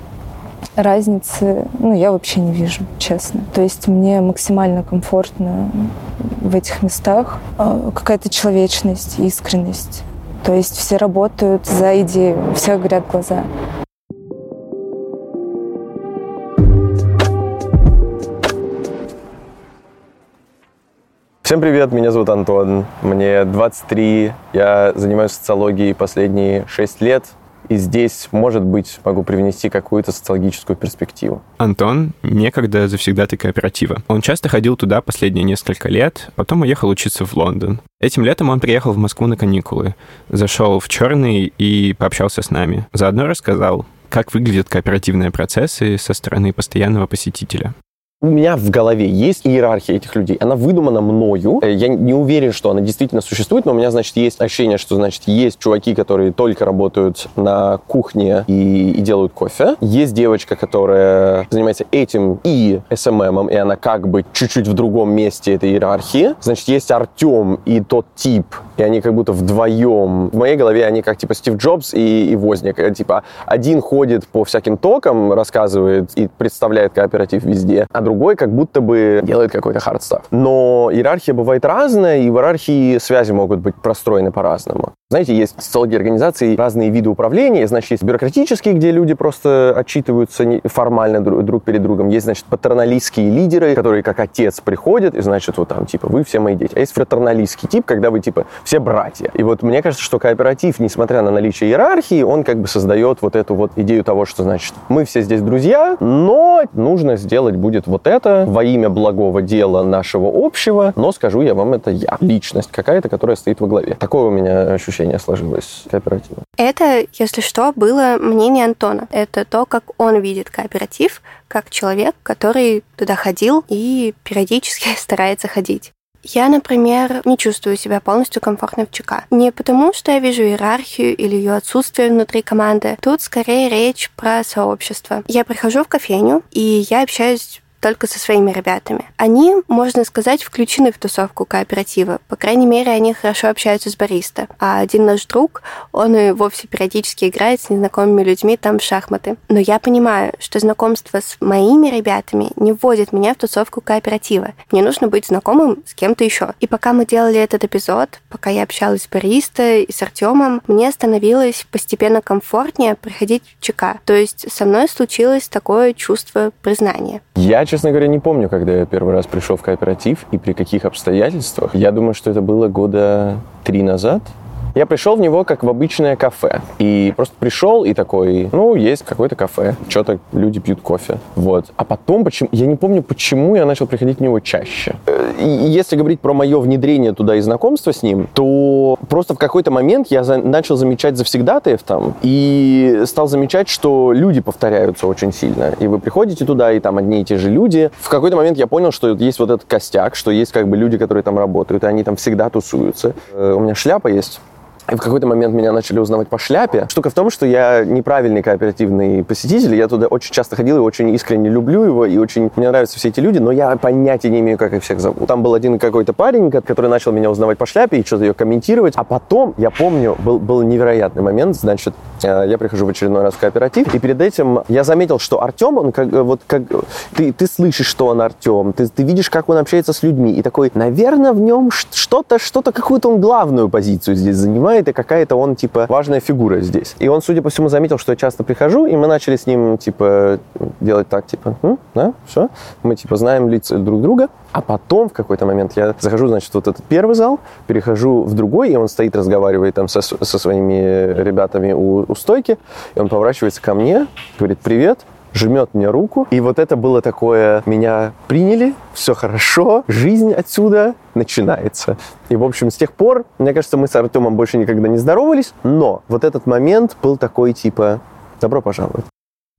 разницы, ну, я вообще не вижу, честно. То есть мне максимально комфортно в этих местах. Э, какая-то человечность, искренность. То есть все работают за идею, все горят глаза. Всем привет, меня зовут Антон, мне 23, я занимаюсь социологией последние 6 лет, и здесь, может быть, могу привнести какую-то социологическую перспективу. Антон некогда завсегдатый кооператива. Он часто ходил туда последние несколько лет, потом уехал учиться в Лондон. Этим летом он приехал в Москву на каникулы, зашел в черный и пообщался с нами. Заодно рассказал, как выглядят кооперативные процессы со стороны постоянного посетителя у меня в голове есть иерархия этих людей. Она выдумана мною. Э, я не уверен, что она действительно существует, но у меня, значит, есть ощущение, что, значит, есть чуваки, которые только работают на кухне и, и делают кофе. Есть девочка, которая занимается этим и SMM ом, и она как бы чуть-чуть в другом месте этой иерархии. Значит, есть Артем и тот тип, и они как будто вдвоем. В моей голове они как, типа, Стив Джобс и, и Возняк. Э, типа, один ходит по всяким talk ам, рассказывает и представляет кооператив везде, а другой как будто бы делает какой-то hard stuff. Но иерархия бывает разная, и в иерархии связи могут быть простроены по-разному. Знаете, есть социологии организаций разные виды управления. Значит, есть бюрократические, где люди просто отчитываются формально друг перед другом. Есть, значит, патерналистские лидеры, которые как отец приходят, и, значит, вот там, типа, вы все мои дети. А есть фратерналистский тип, когда вы, типа, все братья. И вот мне кажется, что кооператив, несмотря на наличие иерархии, он как бы создает вот эту вот идею того, что, значит, мы все здесь друзья, но нужно сделать будет вот это во имя благого дела нашего общего, но скажу я вам, это я. Личность какая-то, которая стоит во главе. Такое у меня ощущение сложилось кооператива. Это, если что, было мнение Антона. Это то, как он видит кооператив, как человек, который туда ходил и периодически старается ходить. Я, например, не чувствую себя полностью комфортно в ЧК. Не потому, что я вижу иерархию или ее отсутствие внутри команды. Тут скорее речь про сообщество. Я прихожу в кофейню, и я общаюсь только со своими ребятами. Они, можно сказать, включены в тусовку кооператива. По крайней мере, они хорошо общаются с бариста. А один наш друг, он и вовсе периодически играет с незнакомыми людьми там в шахматы. Но я понимаю, что знакомство с моими ребятами не вводит меня в тусовку кооператива. Мне нужно быть знакомым с кем-то еще. И пока мы делали этот эпизод, пока я общалась с бариста и с Артемом, мне становилось постепенно комфортнее приходить в ЧК. То есть со мной случилось такое чувство признания. Я честно говоря, не помню, когда я первый раз пришел в кооператив и при каких обстоятельствах. Я думаю, что это было года три назад. Я пришел в него как в обычное кафе. И просто пришел и такой, ну, есть какое-то кафе. Что-то люди пьют кофе. Вот. А потом, почему, я не помню, почему я начал приходить в него чаще. Если говорить про мое внедрение туда и знакомство с ним, то просто в какой-то момент я за, начал замечать завсегдатаев там и стал замечать, что люди повторяются очень сильно. И вы приходите туда, и там одни и те же люди. В какой-то момент я понял, что есть вот этот костяк, что есть как бы люди, которые там работают, и они там всегда тусуются. Э, у меня шляпа есть и в какой-то момент меня начали узнавать по шляпе. Штука в том, что я неправильный кооперативный посетитель. Я туда очень часто ходил и очень искренне люблю его, и очень мне нравятся все эти люди, но я понятия не имею, как их всех зовут. Там был один какой-то парень, который начал меня узнавать по шляпе и что-то ее комментировать. А потом, я помню, был, был невероятный момент. Значит, э, я прихожу в очередной раз в кооператив, и перед этим я заметил, что Артем, он как вот как ты, ты слышишь, что он Артем, ты, ты видишь, как он общается с людьми, и такой, наверное, в нем что-то, что-то, какую-то он главную позицию здесь занимает воспринимает, и какая-то он, типа, важная фигура здесь. И он, судя по всему, заметил, что я часто прихожу, и мы начали с ним, типа, делать так, типа, М? да, все. Мы, типа, знаем лица друг друга. А потом в какой-то момент я захожу, значит, вот этот первый зал, перехожу в другой, и он стоит, разговаривает там со, со своими ребятами у, у стойки, и он поворачивается ко мне, говорит «Привет», жмет мне руку. И вот это было такое, меня приняли, все хорошо, жизнь отсюда начинается. И, в общем, с тех пор, мне кажется, мы с Артемом больше никогда не здоровались, но вот этот момент был такой, типа, добро пожаловать.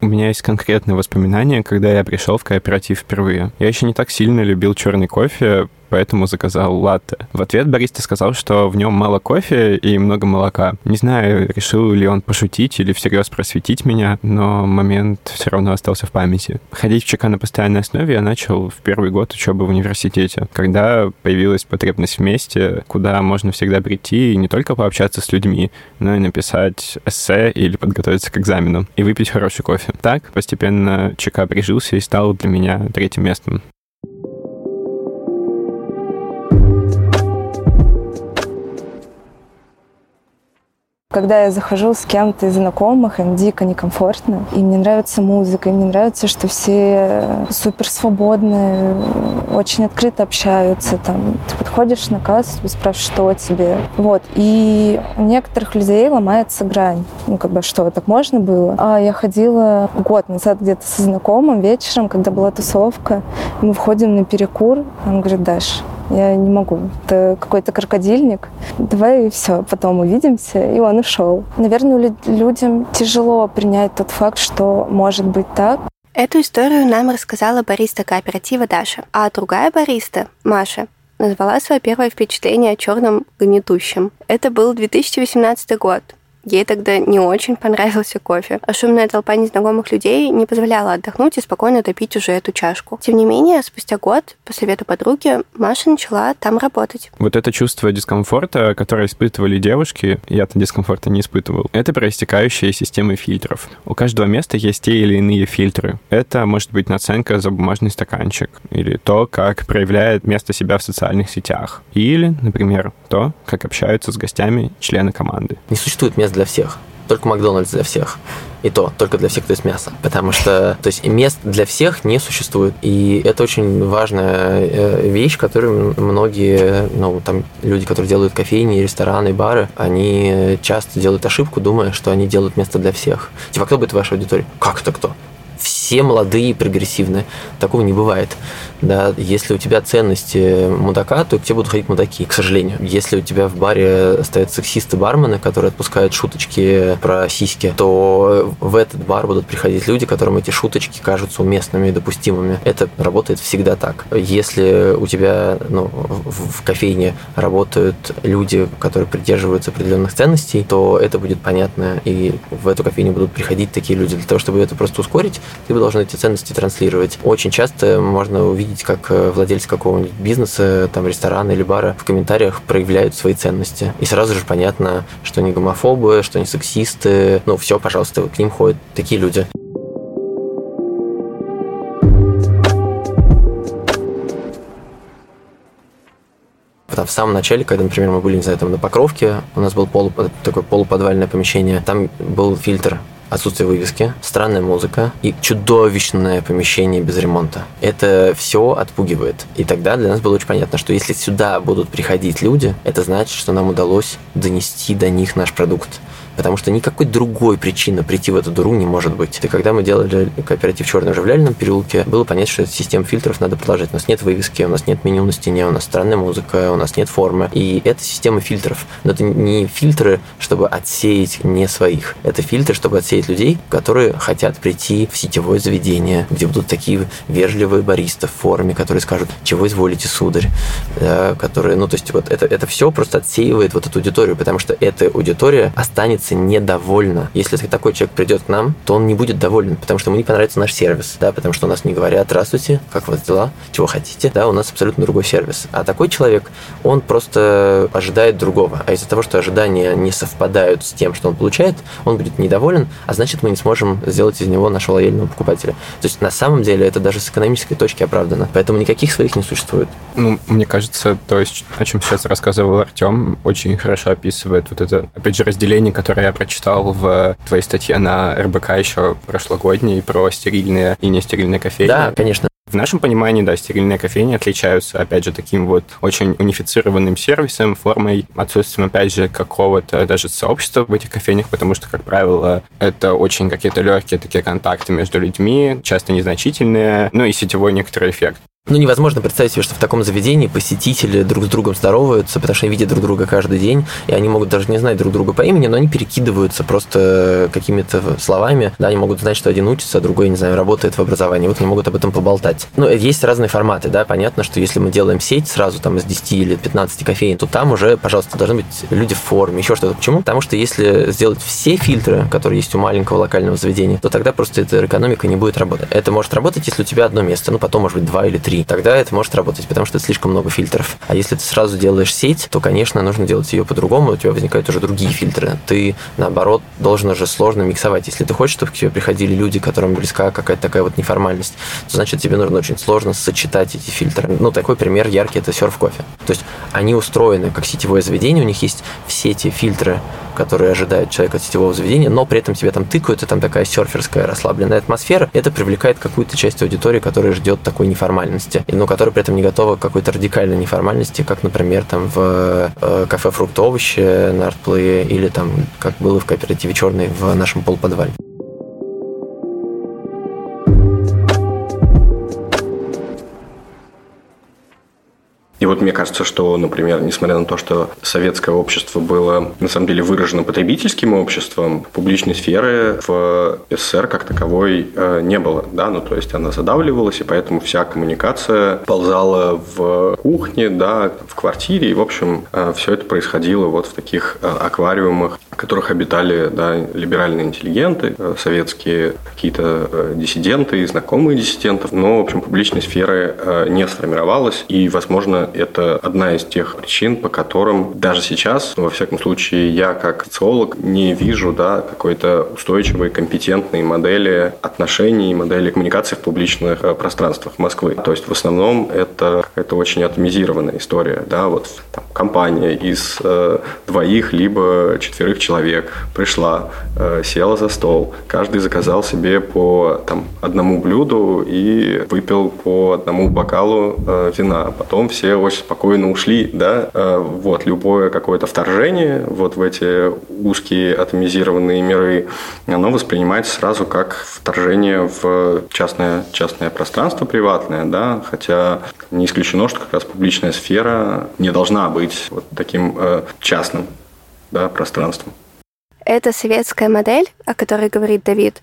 У меня есть конкретные воспоминания, когда я пришел в кооператив впервые. Я еще не так сильно любил черный кофе, поэтому заказал латте. В ответ бариста сказал, что в нем мало кофе и много молока. Не знаю, решил ли он пошутить или всерьез просветить меня, но момент все равно остался в памяти. Ходить в ЧК на постоянной основе я начал в первый год учебы в университете, когда появилась потребность в месте, куда можно всегда прийти и не только пообщаться с людьми, но и написать эссе или подготовиться к экзамену и выпить хороший кофе. Так постепенно ЧК прижился и стал для меня третьим местом. Когда я захожу с кем-то из знакомых, им дико некомфортно. И мне нравится музыка, и мне нравится, что все супер свободные, очень открыто общаются. Там, ты подходишь на кассу, спрашиваешь, что тебе. Вот. И у некоторых людей ломается грань. Ну, как бы, что, так можно было? А я ходила год назад где-то со знакомым вечером, когда была тусовка. Мы входим на перекур. Он говорит, Даш, я не могу. Это какой-то крокодильник. Давай все, потом увидимся. И он ушел. Наверное, людям тяжело принять тот факт, что может быть так. Эту историю нам рассказала бариста кооператива Даша. А другая бариста, Маша, назвала свое первое впечатление о черном гнетущем. Это был 2018 год. Ей тогда не очень понравился кофе, а шумная толпа незнакомых людей не позволяла отдохнуть и спокойно допить уже эту чашку. Тем не менее, спустя год, по совету подруги, Маша начала там работать. Вот это чувство дискомфорта, которое испытывали девушки, я-то дискомфорта не испытывал, это проистекающие системы фильтров. У каждого места есть те или иные фильтры. Это может быть наценка за бумажный стаканчик, или то, как проявляет место себя в социальных сетях, или, например, то, как общаются с гостями члены команды. Не существует мест для всех. Только Макдональдс для всех. И то, только для всех, кто есть мясо. Потому что, то есть, мест для всех не существует. И это очень важная э, вещь, которую многие, ну, там, люди, которые делают кофейни, рестораны, бары, они часто делают ошибку, думая, что они делают место для всех. Типа, кто будет в вашей? Как это кто? все молодые прогрессивные. Такого не бывает. Да, если у тебя ценности мудака, то к тебе будут ходить мудаки, к сожалению. Если у тебя в баре стоят сексисты-бармены, которые отпускают шуточки про сиськи, то в этот бар будут приходить люди, которым эти шуточки кажутся уместными и допустимыми. Это работает всегда так. Если у тебя ну, в, кофейне работают люди, которые придерживаются определенных ценностей, то это будет понятно, и в эту кофейню будут приходить такие люди. Для того, чтобы это просто ускорить, ты должен эти ценности транслировать. Очень часто можно увидеть видеть, как э, владельцы какого-нибудь бизнеса, там, ресторана или бара в комментариях проявляют свои ценности. И сразу же понятно, что они гомофобы, что они сексисты. Ну, все, пожалуйста, к ним ходят такие люди. в самом начале, когда, например, мы были, не знаю, там на Покровке, у нас был полу, такое полуподвальное помещение, там был фильтр отсутствие вывески, странная музыка и чудовищное помещение без ремонта. Это все отпугивает. И тогда для нас было очень понятно, что если сюда будут приходить люди, это значит, что нам удалось донести до них наш продукт потому что никакой другой причины прийти в эту дуру не может быть. И когда мы делали кооператив «Черный» уже в Ляльном переулке, было понятно, что эту систему фильтров надо продолжать. У нас нет вывески, у нас нет меню на стене, у нас странная музыка, у нас нет формы. И это система фильтров. Но это не фильтры, чтобы отсеять не своих. Это фильтры, чтобы отсеять людей, которые хотят прийти в сетевое заведение, где будут такие вежливые баристы в форме, которые скажут, чего изволите, сударь, да, которые, ну, то есть вот это, это все просто отсеивает вот эту аудиторию, потому что эта аудитория останется является недовольна. Если такой человек придет к нам, то он не будет доволен, потому что ему не понравится наш сервис, да, потому что у нас не говорят «Здравствуйте, как у вас дела? Чего хотите?» Да, у нас абсолютно другой сервис. А такой человек, он просто ожидает другого. А из-за того, что ожидания не совпадают с тем, что он получает, он будет недоволен, а значит, мы не сможем сделать из него нашего лояльного покупателя. То есть, на самом деле, это даже с экономической точки оправдано. Поэтому никаких своих не существует. Ну, мне кажется, то есть, о чем сейчас рассказывал Артем, очень хорошо описывает вот это, опять же, разделение, которое я прочитал в твоей статье на РБК еще прошлогодней про стерильные и нестерильные кофейни. Да, конечно. В нашем понимании, да, стерильные кофейни отличаются, опять же, таким вот очень унифицированным сервисом, формой, отсутствием, опять же, какого-то даже сообщества в этих кофейнях, потому что, как правило, это очень какие-то легкие такие контакты между людьми, часто незначительные, ну и сетевой некоторый эффект. Ну, невозможно представить себе, что в таком заведении посетители друг с другом здороваются, потому что они видят друг друга каждый день, и они могут даже не знать друг друга по имени, но они перекидываются просто какими-то словами. Да, они могут знать, что один учится, а другой, не знаю, работает в образовании. Вот они могут об этом поболтать. Ну, есть разные форматы, да, понятно, что если мы делаем сеть сразу там из 10 или 15 кофеин, то там уже, пожалуйста, должны быть люди в форме, еще что-то. Почему? Потому что если сделать все фильтры, которые есть у маленького локального заведения, то тогда просто эта экономика не будет работать. Это может работать, если у тебя одно место, ну, потом, может быть, два или три 3, тогда это может работать, потому что это слишком много фильтров. А если ты сразу делаешь сеть, то, конечно, нужно делать ее по-другому, у тебя возникают уже другие фильтры. Ты, наоборот, должен уже сложно миксовать. Если ты хочешь, чтобы к тебе приходили люди, которым близка какая-то такая вот неформальность, то, значит, тебе нужно очень сложно сочетать эти фильтры. Ну, такой пример яркий – это серф кофе. То есть они устроены как сетевое заведение, у них есть все эти фильтры, которые ожидают человека от сетевого заведения, но при этом тебе там тыкают, и там такая серферская расслабленная атмосфера. Это привлекает какую-то часть аудитории, которая ждет такой неформальности, но которая при этом не готова к какой-то радикальной неформальности, как, например, там в э, кафе «Фрукты овощи» на артплее или там, как было в кооперативе «Черный» в нашем полуподвале. И вот мне кажется, что, например, несмотря на то, что советское общество было на самом деле выражено потребительским обществом, публичной сферы в СССР как таковой э, не было. Да? Ну, то есть она задавливалась, и поэтому вся коммуникация ползала в кухне, да, в квартире. И, в общем, э, все это происходило вот в таких э, аквариумах, в которых обитали да, либеральные интеллигенты, советские какие-то диссиденты, знакомые диссидентов. Но, в общем, публичной сферы не сформировалась, и, возможно, это одна из тех причин, по которым даже сейчас, во всяком случае, я как социолог не вижу да, какой-то устойчивой, компетентной модели отношений, модели коммуникации в публичных э, пространствах Москвы. То есть в основном это какая-то очень атомизированная история. Да? Вот там, компания из э, двоих либо четверых человек пришла, э, села за стол, каждый заказал себе по там, одному блюду и выпил по одному бокалу э, вина. Потом все очень спокойно ушли, да, э, вот, любое какое-то вторжение вот в эти узкие атомизированные миры, оно воспринимается сразу как вторжение в частное, частное пространство приватное, да, хотя не исключено, что как раз публичная сфера не должна быть вот таким э, частным, да, пространством. Это советская модель, о которой говорит Давид,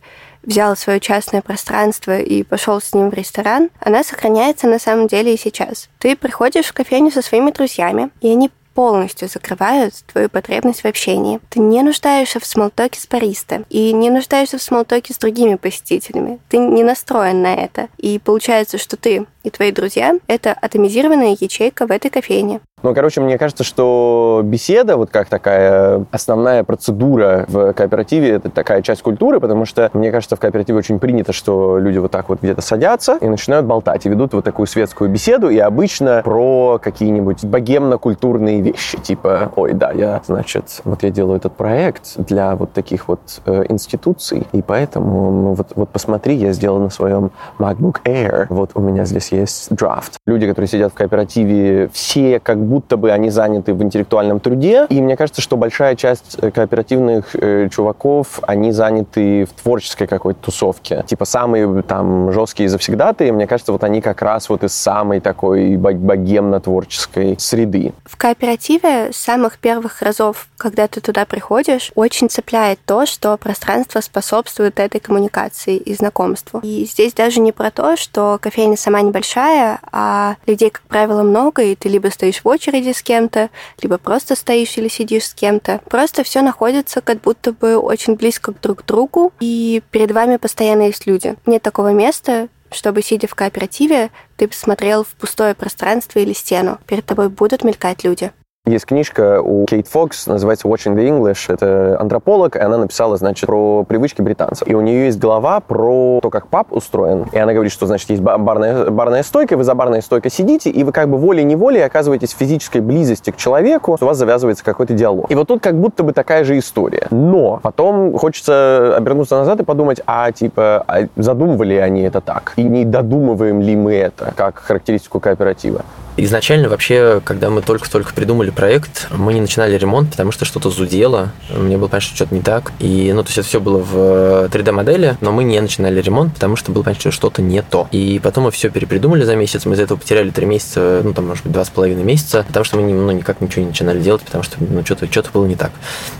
взял свое частное пространство и пошел с ним в ресторан, она сохраняется на самом деле и сейчас. Ты приходишь в кофейню со своими друзьями, и они полностью закрывают твою потребность в общении. Ты не нуждаешься в смолтоке с бариста и не нуждаешься в смолтоке с другими посетителями. Ты не настроен на это. И получается, что ты и твои друзья — это атомизированная ячейка в этой кофейне. Ну, короче, мне кажется, что беседа, вот как такая основная процедура в кооперативе, это такая часть культуры, потому что, мне кажется, в кооперативе очень принято, что люди вот так вот где-то садятся и начинают болтать, и ведут вот такую светскую беседу, и обычно про какие-нибудь богемно-культурные вещи, типа, ой, да, я, значит, вот я делаю этот проект для вот таких вот э, институций, и поэтому, ну, вот, вот посмотри, я сделал на своем MacBook Air, вот у меня здесь есть драфт. Люди, которые сидят в кооперативе, все как будто бы они заняты в интеллектуальном труде. И мне кажется, что большая часть э, кооперативных э, чуваков, они заняты в творческой какой-то тусовке. Типа самые там жесткие завсегдаты, мне кажется, вот они как раз вот из самой такой богемно-творческой среды. В кооперативе с самых первых разов, когда ты туда приходишь, очень цепляет то, что пространство способствует этой коммуникации и знакомству. И здесь даже не про то, что кофейня сама небольшая, а людей, как правило, много, и ты либо стоишь в очереди, очереди с кем-то, либо просто стоишь или сидишь с кем-то. Просто все находится как будто бы очень близко друг к другу, и перед вами постоянно есть люди. Нет такого места, чтобы, сидя в кооперативе, ты посмотрел в пустое пространство или стену. Перед тобой будут мелькать люди. Есть книжка у Кейт Фокс, называется Watching the English. Это антрополог, и она написала, значит, про привычки британцев. И у нее есть глава про то, как паб устроен. И она говорит, что, значит, есть барная, барная стойка, вы за барной стойкой сидите, и вы как бы волей-неволей оказываетесь в физической близости к человеку, у вас завязывается какой-то диалог. И вот тут как будто бы такая же история. Но потом хочется обернуться назад и подумать, а типа, а задумывали они это так? И не додумываем ли мы это как характеристику кооператива? Изначально вообще, когда мы только-только придумали проект, мы не начинали ремонт, потому что что-то зудело, мне было понятно, что что-то не так. И, ну, то есть это все было в 3D-модели, но мы не начинали ремонт, потому что было понятно, что что-то не то. И потом мы все перепридумали за месяц, мы из-за этого потеряли 3 месяца, ну, там, может быть, два с половиной месяца, потому что мы ну, никак ничего не начинали делать, потому что, ну, что-то что было не так.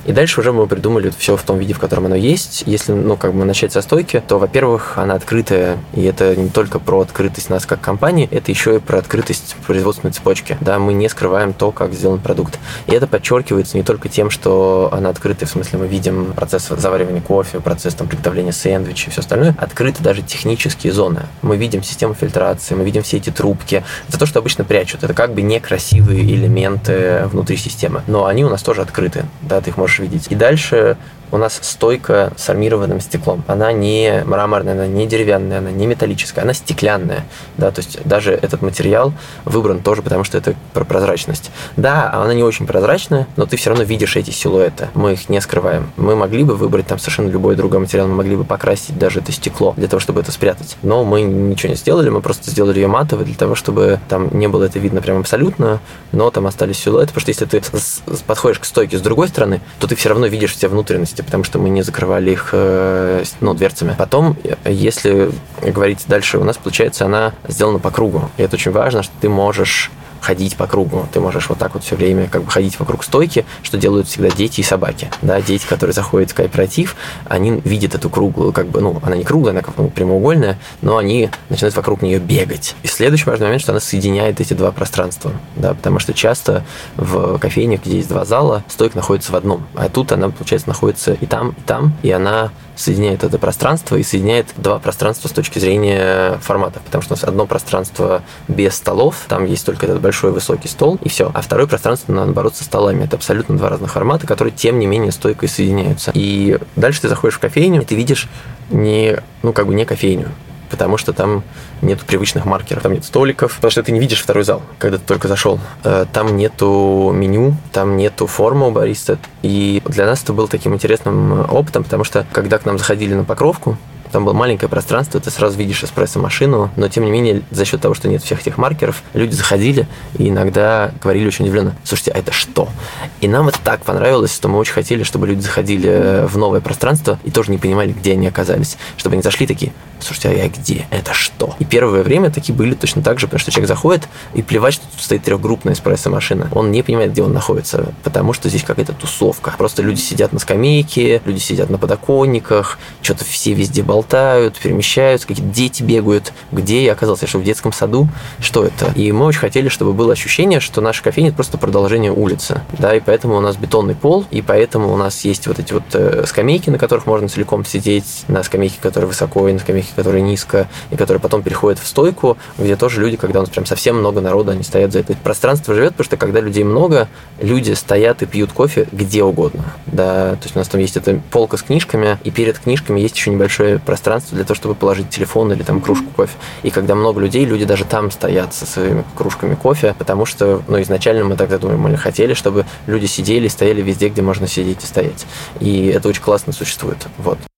И дальше уже мы придумали все в том виде, в котором оно есть. Если, ну, как бы начать со стойки, то, во-первых, она открытая, и это не только про открытость нас как компании, это еще и про открытость производства производственной цепочке. Да, мы не скрываем то, как сделан продукт. И это подчеркивается не только тем, что она открыта, в смысле мы видим процесс заваривания кофе, процесс там, приготовления сэндвичей и все остальное. Открыты даже технические зоны. Мы видим систему фильтрации, мы видим все эти трубки. Это то, что обычно прячут. Это как бы некрасивые элементы внутри системы. Но они у нас тоже открыты. Да, ты их можешь видеть. И дальше у нас стойка с армированным стеклом. Она не мраморная, она не деревянная, она не металлическая, она стеклянная. Да, то есть даже этот материал выбран тоже потому, что это про прозрачность. Да, она не очень прозрачная, но ты все равно видишь эти силуэты. Мы их не скрываем. Мы могли бы выбрать там совершенно любой другой материал, мы могли бы покрасить даже это стекло для того, чтобы это спрятать. Но мы ничего не сделали, мы просто сделали ее матовой для того, чтобы там не было это видно прям абсолютно, но там остались силуэты, потому что если ты подходишь к стойке с другой стороны, то ты все равно видишь все внутренности месте, потому что мы не закрывали их э, ну, дверцами. Потом, если говорить дальше, у нас, получается, она сделана по кругу. И это очень важно, что ты можешь ходить по кругу. Ты можешь вот так вот все время как бы ходить вокруг стойки, что делают всегда дети и собаки. Да, дети, которые заходят в кооператив, они видят эту круглую, как бы, ну, она не круглая, она как бы прямоугольная, но они начинают вокруг нее бегать. И следующий важный момент, что она соединяет эти два пространства, да, потому что часто в кофейнях, где есть два зала, стойка находится в одном, а тут она, получается, находится и там, и там, и она соединяет это пространство и соединяет два пространства с точки зрения формата, потому что у нас одно пространство без столов, там есть только этот большой высокий стол, и все, а второе пространство, наоборот, со столами. Это абсолютно два разных формата, которые, тем не менее, стойко соединяются. И дальше ты заходишь в кофейню, и ты видишь не, ну, как бы не кофейню, потому что там нет привычных маркеров, там нет столиков, потому что ты не видишь второй зал, когда ты только зашел. Э, там нету меню, там нету формы у бариста. И для нас это было таким интересным опытом, потому что когда к нам заходили на покровку, там было маленькое пространство, ты сразу видишь эспрессо-машину, но тем не менее, за счет того, что нет всех этих маркеров, люди заходили и иногда говорили очень удивленно, слушайте, а это что? И нам это так понравилось, что мы очень хотели, чтобы люди заходили в новое пространство и тоже не понимали, где они оказались, чтобы они зашли такие, слушайте, а я где? Это что? И первое время такие были точно так же, потому что человек заходит и плевать, что тут стоит трехгруппная эспрессо-машина. Он не понимает, где он находится, потому что здесь какая-то тусовка. Просто люди сидят на скамейке, люди сидят на подоконниках, что-то все везде болтают, перемещаются, какие-то дети бегают. Где я оказался? Что, в детском саду? Что это? И мы очень хотели, чтобы было ощущение, что наша кофейня – это просто продолжение улицы. Да, и поэтому у нас бетонный пол, и поэтому у нас есть вот эти вот э, скамейки, на которых можно целиком сидеть, на скамейке, которые высоко, и на скамейке, которая низко, и которая потом переходит в стойку, где тоже люди, когда у нас прям совсем много народа, они стоят за это. Пространство живет, потому что когда людей много, люди стоят и пьют кофе где угодно. Да, то есть у нас там есть эта полка с книжками, и перед книжками есть еще небольшое пространство для того, чтобы положить телефон или там кружку кофе. И когда много людей, люди даже там стоят со своими кружками кофе, потому что, ну, изначально мы тогда думали, мы хотели, чтобы люди сидели, стояли везде, где можно сидеть и стоять. И это очень классно существует. Вот.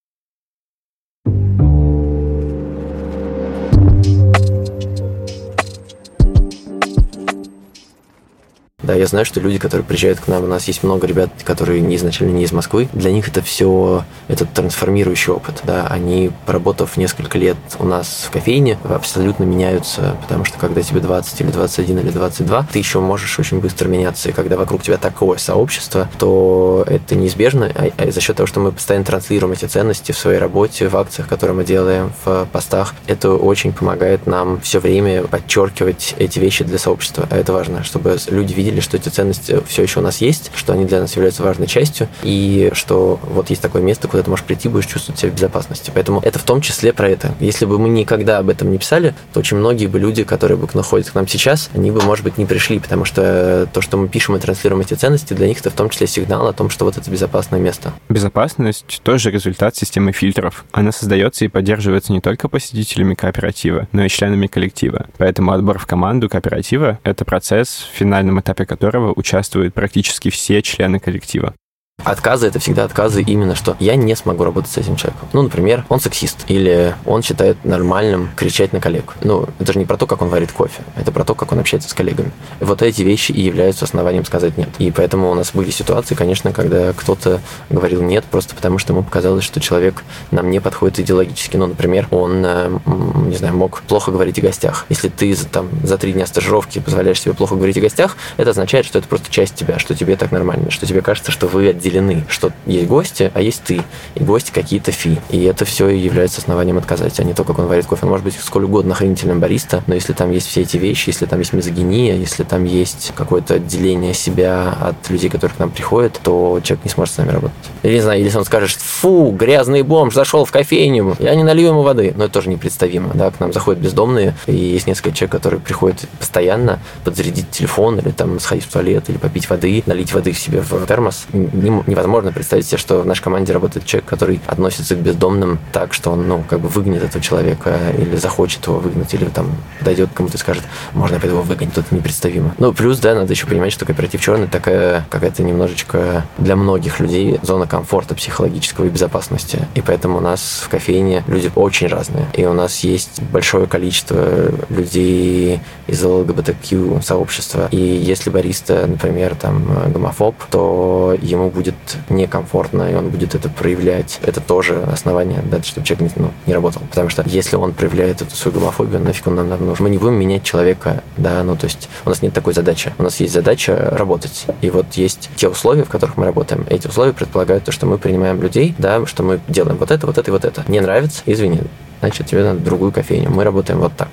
Да, я знаю, что люди, которые приезжают к нам, у нас есть много ребят, которые не изначально не из Москвы, для них это все этот трансформирующий опыт. Да, они, поработав несколько лет у нас в кофейне, абсолютно меняются, потому что когда тебе 20 или 21 или 22, ты еще можешь очень быстро меняться, и когда вокруг тебя такое сообщество, то это неизбежно, а, а за счет того, что мы постоянно транслируем эти ценности в своей работе, в акциях, которые мы делаем, в постах, это очень помогает нам все время подчеркивать эти вещи для сообщества. А это важно, чтобы люди видели, что эти ценности все еще у нас есть, что они для нас являются важной частью, и что вот есть такое место, куда ты можешь прийти, будешь чувствовать себя в безопасности. Поэтому это в том числе про это. Если бы мы никогда об этом не писали, то очень многие бы люди, которые бы находятся к нам сейчас, они бы, может быть, не пришли, потому что то, что мы пишем и транслируем эти ценности, для них это в том числе сигнал о том, что вот это безопасное место. Безопасность тоже результат системы фильтров. Она создается и поддерживается не только посетителями кооператива, но и членами коллектива. Поэтому отбор в команду кооператива — это процесс, в финальном этапе которого участвуют практически все члены коллектива. Отказы это всегда отказы именно, что я не смогу работать с этим человеком. Ну, например, он сексист, или он считает нормальным кричать на коллег. Ну, это же не про то, как он варит кофе, это про то, как он общается с коллегами. Вот эти вещи и являются основанием сказать нет. И поэтому у нас были ситуации, конечно, когда кто-то говорил нет, просто потому что ему показалось, что человек нам не подходит идеологически. Ну, например, он, э, не знаю, мог плохо говорить о гостях. Если ты там за три дня стажировки позволяешь себе плохо говорить о гостях, это означает, что это просто часть тебя, что тебе так нормально, что тебе кажется, что вы отделены разделены, что есть гости, а есть ты, и гости какие-то фи. И это все и является основанием отказать, а не то, как он варит кофе. Он может быть сколь угодно охранительным бариста, но если там есть все эти вещи, если там есть мизогиния, если там есть какое-то отделение себя от людей, которые к нам приходят, то человек не сможет с нами работать. Или, не знаю, если он скажет, фу, грязный бомж зашел в кофейню, я не налью ему воды. Но это тоже непредставимо, да, к нам заходят бездомные, и есть несколько человек, которые приходят постоянно подзарядить телефон или там сходить в туалет, или попить воды, налить воды в себе в термос. Не, невозможно представить себе, что в нашей команде работает человек, который относится к бездомным так, что он, ну, как бы выгонит этого человека или захочет его выгнать, или там дойдет кому-то и скажет, можно я пойду его выгонить, это непредставимо. Ну, плюс, да, надо еще понимать, что кооператив черный такая какая-то немножечко для многих людей зона комфорта психологического и безопасности. И поэтому у нас в кофейне люди очень разные. И у нас есть большое количество людей из ЛГБТQ сообщества. И если бариста, например, там гомофоб, то ему будет некомфортно, и он будет это проявлять. Это тоже основание, да, чтобы человек не, ну, не работал. Потому что если он проявляет эту свою гомофобию, нафиг он нам нужен? Мы не будем менять человека, да, ну то есть у нас нет такой задачи. У нас есть задача работать. И вот есть те условия, в которых мы работаем. Эти условия предполагают то, что мы принимаем людей, да, что мы делаем вот это, вот это и вот это. Не нравится? Извини. Значит, тебе надо другую кофейню. Мы работаем вот так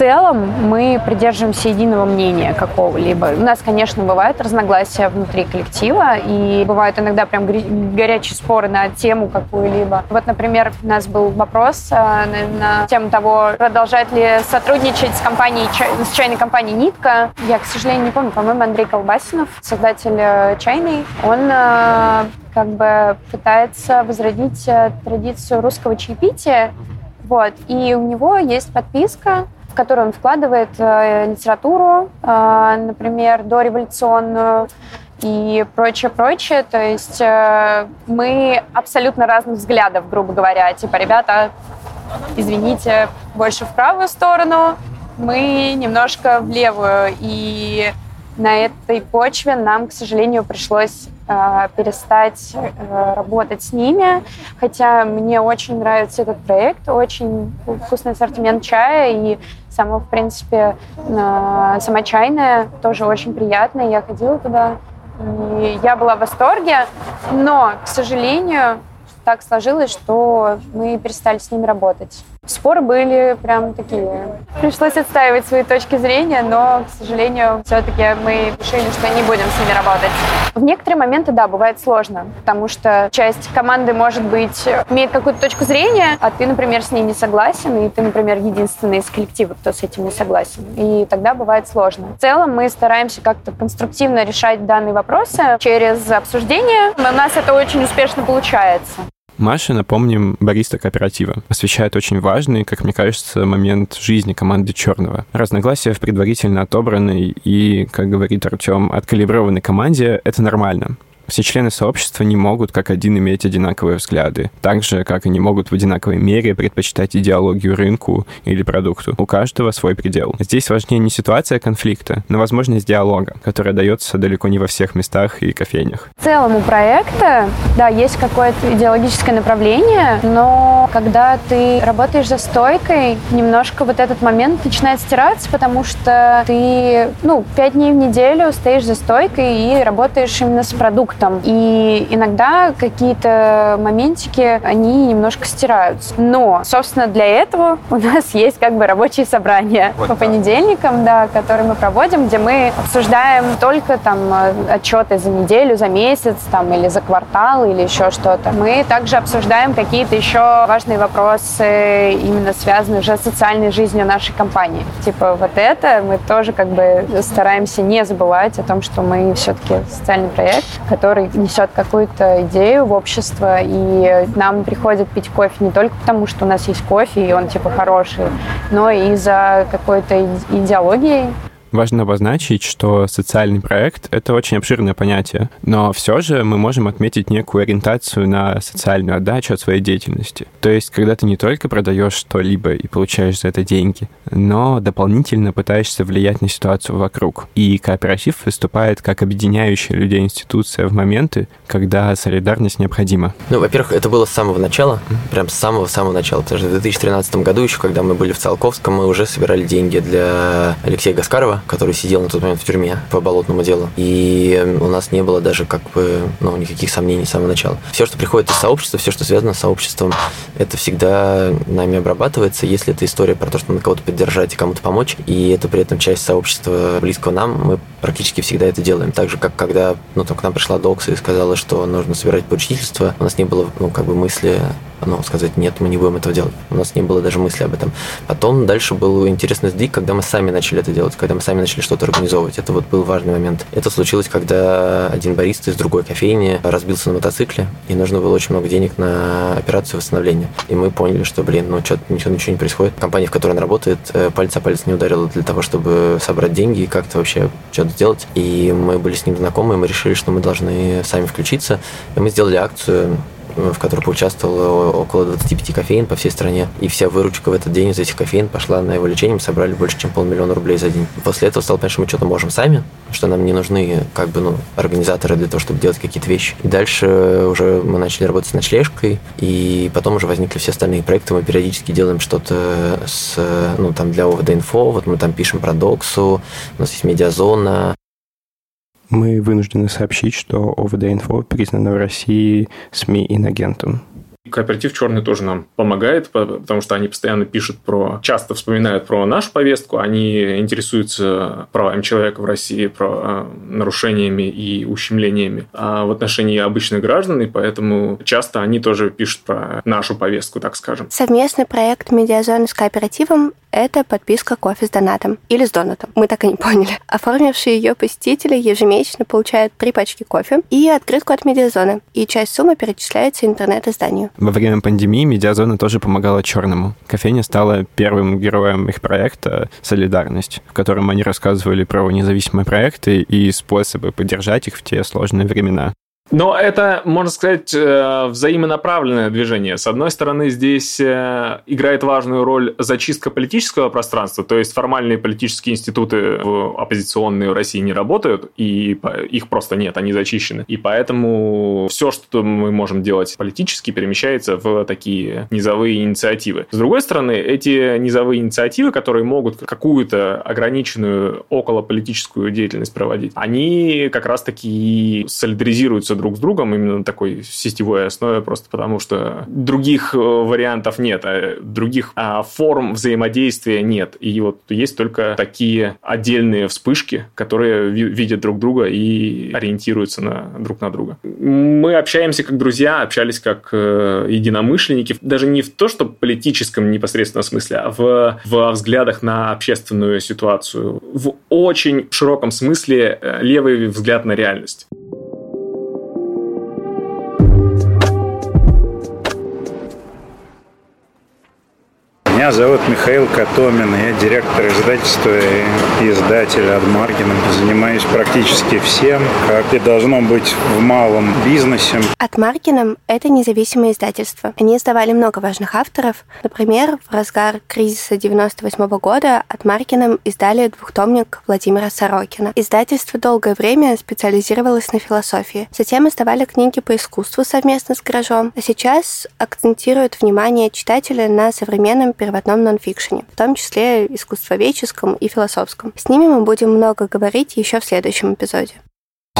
целом мы придерживаемся единого мнения какого-либо. У нас, конечно, бывают разногласия внутри коллектива, и бывают иногда прям горячие споры на тему какую-либо. Вот, например, у нас был вопрос э, на, на тему того, продолжать ли сотрудничать с компанией, с чайной компанией «Нитка». Я, к сожалению, не помню, по-моему, Андрей Колбасинов, создатель э, чайной, он э, как бы пытается возродить традицию русского чаепития, вот, и у него есть подписка в который он вкладывает э, литературу, э, например, дореволюционную и прочее, прочее. То есть э, мы абсолютно разных взглядов, грубо говоря. Типа, ребята, извините, больше в правую сторону, мы немножко в левую. И на этой почве нам, к сожалению, пришлось э, перестать э, работать с ними. Хотя мне очень нравится этот проект, очень вкусный ассортимент чая и само, в принципе, э, сама чайная тоже очень приятная. Я ходила туда, и я была в восторге. Но, к сожалению, так сложилось, что мы перестали с ними работать. Споры были прям такие. Пришлось отстаивать свои точки зрения, но, к сожалению, все-таки мы решили, что не будем с ними работать. В некоторые моменты, да, бывает сложно, потому что часть команды, может быть, имеет какую-то точку зрения, а ты, например, с ней не согласен, и ты, например, единственный из коллектива, кто с этим не согласен. И тогда бывает сложно. В целом мы стараемся как-то конструктивно решать данные вопросы через обсуждение. У нас это очень успешно получается. Маша, напомним, бариста кооператива, освещает очень важный, как мне кажется, момент жизни команды Черного. Разногласия в предварительно отобранной и, как говорит Артем, откалиброванной команде — это нормально. Все члены сообщества не могут как один иметь одинаковые взгляды, так же, как и не могут в одинаковой мере предпочитать идеологию рынку или продукту. У каждого свой предел. Здесь важнее не ситуация конфликта, но возможность диалога, которая дается далеко не во всех местах и кофейнях. В целом у проекта, да, есть какое-то идеологическое направление, но когда ты работаешь за стойкой, немножко вот этот момент начинает стираться, потому что ты, ну, пять дней в неделю стоишь за стойкой и работаешь именно с продуктом. И иногда какие-то моментики, они немножко стираются. Но, собственно, для этого у нас есть как бы рабочие собрания вот по понедельникам, да, которые мы проводим, где мы обсуждаем только там отчеты за неделю, за месяц, там, или за квартал, или еще что-то. Мы также обсуждаем какие-то еще важные вопросы, именно связанные уже с социальной жизнью нашей компании. Типа вот это мы тоже как бы стараемся не забывать о том, что мы все-таки социальный проект, который несет какую-то идею в общество, и нам приходит пить кофе не только потому, что у нас есть кофе, и он типа хороший, но и за какой-то идеологией, Важно обозначить, что социальный проект — это очень обширное понятие, но все же мы можем отметить некую ориентацию на социальную отдачу от своей деятельности. То есть, когда ты не только продаешь что-либо и получаешь за это деньги, но дополнительно пытаешься влиять на ситуацию вокруг. И кооператив выступает как объединяющая людей институция в моменты, когда солидарность необходима. Ну, во-первых, это было с самого начала, прям с самого-самого начала, потому что в 2013 году еще, когда мы были в Циолковском, мы уже собирали деньги для Алексея Гаскарова, который сидел на тот момент в тюрьме по болотному делу. И у нас не было даже как бы ну, никаких сомнений с самого начала. Все, что приходит из сообщества, все, что связано с сообществом, это всегда нами обрабатывается. Если это история про то, что надо кого-то поддержать и кому-то помочь, и это при этом часть сообщества близкого нам, мы практически всегда это делаем. Так же, как когда ну, там, к нам пришла Докса и сказала, что нужно собирать поручительство, у нас не было ну, как бы мысли ну, сказать, нет, мы не будем этого делать. У нас не было даже мысли об этом. Потом дальше был интересный сдвиг, когда мы сами начали это делать, когда мы сами начали что-то организовывать. Это вот был важный момент. Это случилось, когда один бариста из другой кофейни разбился на мотоцикле, и нужно было очень много денег на операцию восстановления. И мы поняли, что, блин, ну что-то ничего, ничего не происходит. Компания, в которой он работает, э, палец о палец не ударила для того, чтобы собрать деньги и как-то вообще что-то сделать. И мы были с ним знакомы, и мы решили, что мы должны сами включиться. И мы сделали акцию в которой поучаствовало около 25 кофеин по всей стране. И вся выручка в этот день из этих кофеин пошла на его лечение. Мы собрали больше, чем полмиллиона рублей за день. После этого стало понятно, что мы что-то можем сами, что нам не нужны как бы, ну, организаторы для того, чтобы делать какие-то вещи. И дальше уже мы начали работать с ночлежкой, и потом уже возникли все остальные проекты. Мы периодически делаем что-то с, ну, там, для ОВД-инфо, вот мы там пишем про Доксу, у нас есть медиазона, мы вынуждены сообщить, что ОВД-инфо признано в России СМИ инагентом. Кооператив «Черный» тоже нам помогает, потому что они постоянно пишут про, часто вспоминают про нашу повестку, они интересуются правами человека в России, про э, нарушениями и ущемлениями а в отношении обычных граждан, и поэтому часто они тоже пишут про нашу повестку, так скажем. Совместный проект «Медиазоны» с кооперативом это подписка кофе с донатом или с донатом. Мы так и не поняли. Оформившие ее посетители ежемесячно получают три пачки кофе и открытку от медиазоны. И часть суммы перечисляется интернет-изданию. Во время пандемии медиазона тоже помогала черному. Кофейня стала первым героем их проекта «Солидарность», в котором они рассказывали про независимые проекты и способы поддержать их в те сложные времена. Но это, можно сказать, э, взаимонаправленное движение. С одной стороны, здесь э, играет важную роль зачистка политического пространства, то есть формальные политические институты в оппозиционной России не работают, и их просто нет, они зачищены. И поэтому все, что мы можем делать политически, перемещается в такие низовые инициативы. С другой стороны, эти низовые инициативы, которые могут какую-то ограниченную околополитическую деятельность проводить, они как раз-таки солидаризируются друг с другом именно такой сетевой основе, просто потому что других э, вариантов нет, а других а, форм взаимодействия нет. И вот есть только такие отдельные вспышки, которые видят друг друга и ориентируются на, друг на друга. Мы общаемся как друзья, общались как э, единомышленники, даже не в то, что политическом непосредственном смысле, а в, в взглядах на общественную ситуацию. В очень широком смысле э, левый взгляд на реальность. Меня зовут Михаил Котомин, я директор издательства и издатель от Маргина. Занимаюсь практически всем, как и должно быть в малом бизнесе. От Маргином – это независимое издательство. Они издавали много важных авторов. Например, в разгар кризиса 98 года от Маргином издали двухтомник Владимира Сорокина. Издательство долгое время специализировалось на философии. Затем издавали книги по искусству совместно с «Гаражом», а сейчас акцентируют внимание читателя на современном переводном нонфикшене, в том числе искусствоведческом и философском. С ними мы будем много говорить еще в следующем эпизоде.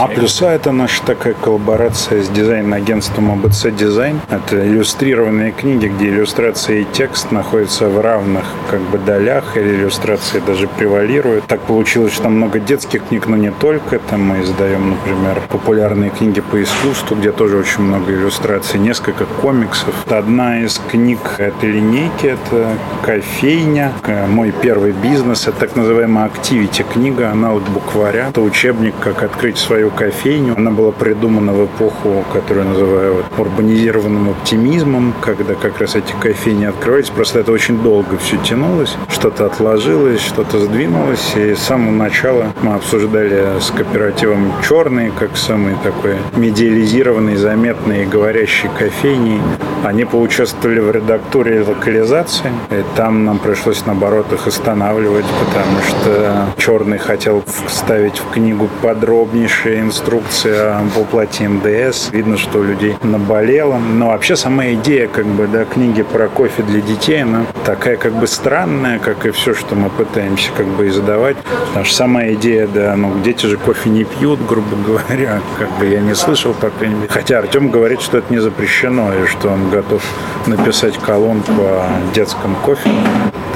А плюс А это наша такая коллаборация с дизайн-агентством АБЦ Дизайн. Это иллюстрированные книги, где иллюстрация и текст находятся в равных как бы долях, или иллюстрации даже превалируют. Так получилось, что там много детских книг, но не только. Там мы издаем, например, популярные книги по искусству, где тоже очень много иллюстраций, несколько комиксов. Одна из книг этой линейки – это «Кофейня». Мой первый бизнес – это так называемая «Активити» книга, аналог букваря. Это учебник, как открыть свою свою кофейню. Она была придумана в эпоху, которую называю урбанизированным оптимизмом, когда как раз эти кофейни открывались. Просто это очень долго все тянулось. Что-то отложилось, что-то сдвинулось. И с самого начала мы обсуждали с кооперативом «Черный», как самый такой медиализированный, заметный говорящий кофейни. Они поучаствовали в редактуре локализации. И там нам пришлось, наоборот, их останавливать, потому что «Черный» хотел вставить в книгу подробнейшие общая инструкция по плате НДС. Видно, что у людей наболело. Но вообще сама идея как бы, да, книги про кофе для детей, она такая как бы странная, как и все, что мы пытаемся как бы издавать. Потому что сама идея, да, ну, дети же кофе не пьют, грубо говоря. Как бы я не слышал, мере. Хотя Артем говорит, что это не запрещено, и что он готов написать колонку о детском кофе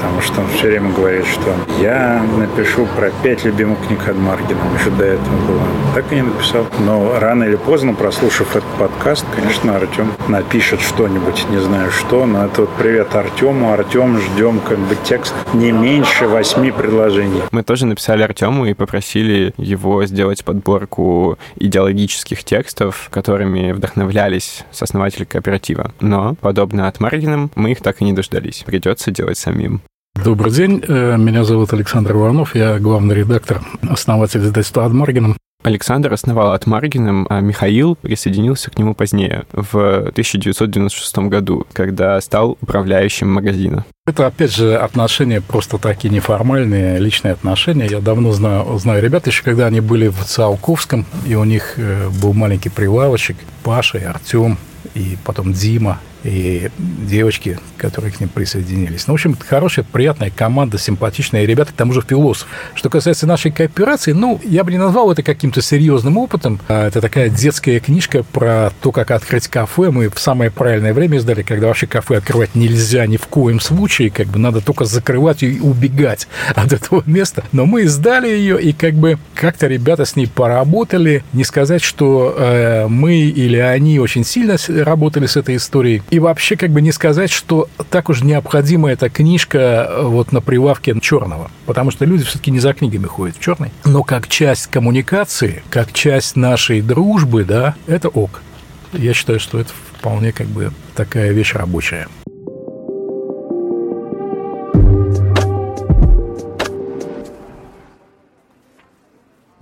потому что он все время говорит, что я напишу про пять любимых книг от Маргина. Еще до этого было. Так и не написал. Но рано или поздно, прослушав этот подкаст, конечно, Артем напишет что-нибудь, не знаю что, но это вот привет Артему. Артем, ждем как бы текст не меньше восьми предложений. Мы тоже написали Артему и попросили его сделать подборку идеологических текстов, которыми вдохновлялись сооснователи кооператива. Но, подобно от Маргиным, мы их так и не дождались. Придется делать самим. Добрый день, э, меня зовут Александр Иванов, я главный редактор, основатель издательства «Адмаргином». Александр основал от Маргином, а Михаил присоединился к нему позднее, в 1996 году, когда стал управляющим магазина. Это, опять же, отношения просто такие неформальные, личные отношения. Я давно знаю, знаю ребят, еще когда они были в Циолковском, и у них э, был маленький прилавочек, Паша и Артем, и потом Дима, и девочки, которые к ним присоединились. Ну, в общем, хорошая, приятная команда, симпатичные ребята, к тому же философ. Что касается нашей кооперации, ну, я бы не назвал это каким-то серьезным опытом. А это такая детская книжка про то, как открыть кафе. Мы в самое правильное время издали, когда вообще кафе открывать нельзя ни в коем случае, как бы надо только закрывать и убегать от этого места. Но мы издали ее, и как бы как-то ребята с ней поработали. Не сказать, что э, мы или они очень сильно работали с этой историей. И вообще как бы не сказать, что так уж необходима эта книжка э, вот на прилавке черного. Потому что люди все-таки не за книгами ходят в черный. Но как часть коммуникации, как часть нашей дружбы, да, это ок. Я считаю, что это вполне как бы такая вещь рабочая.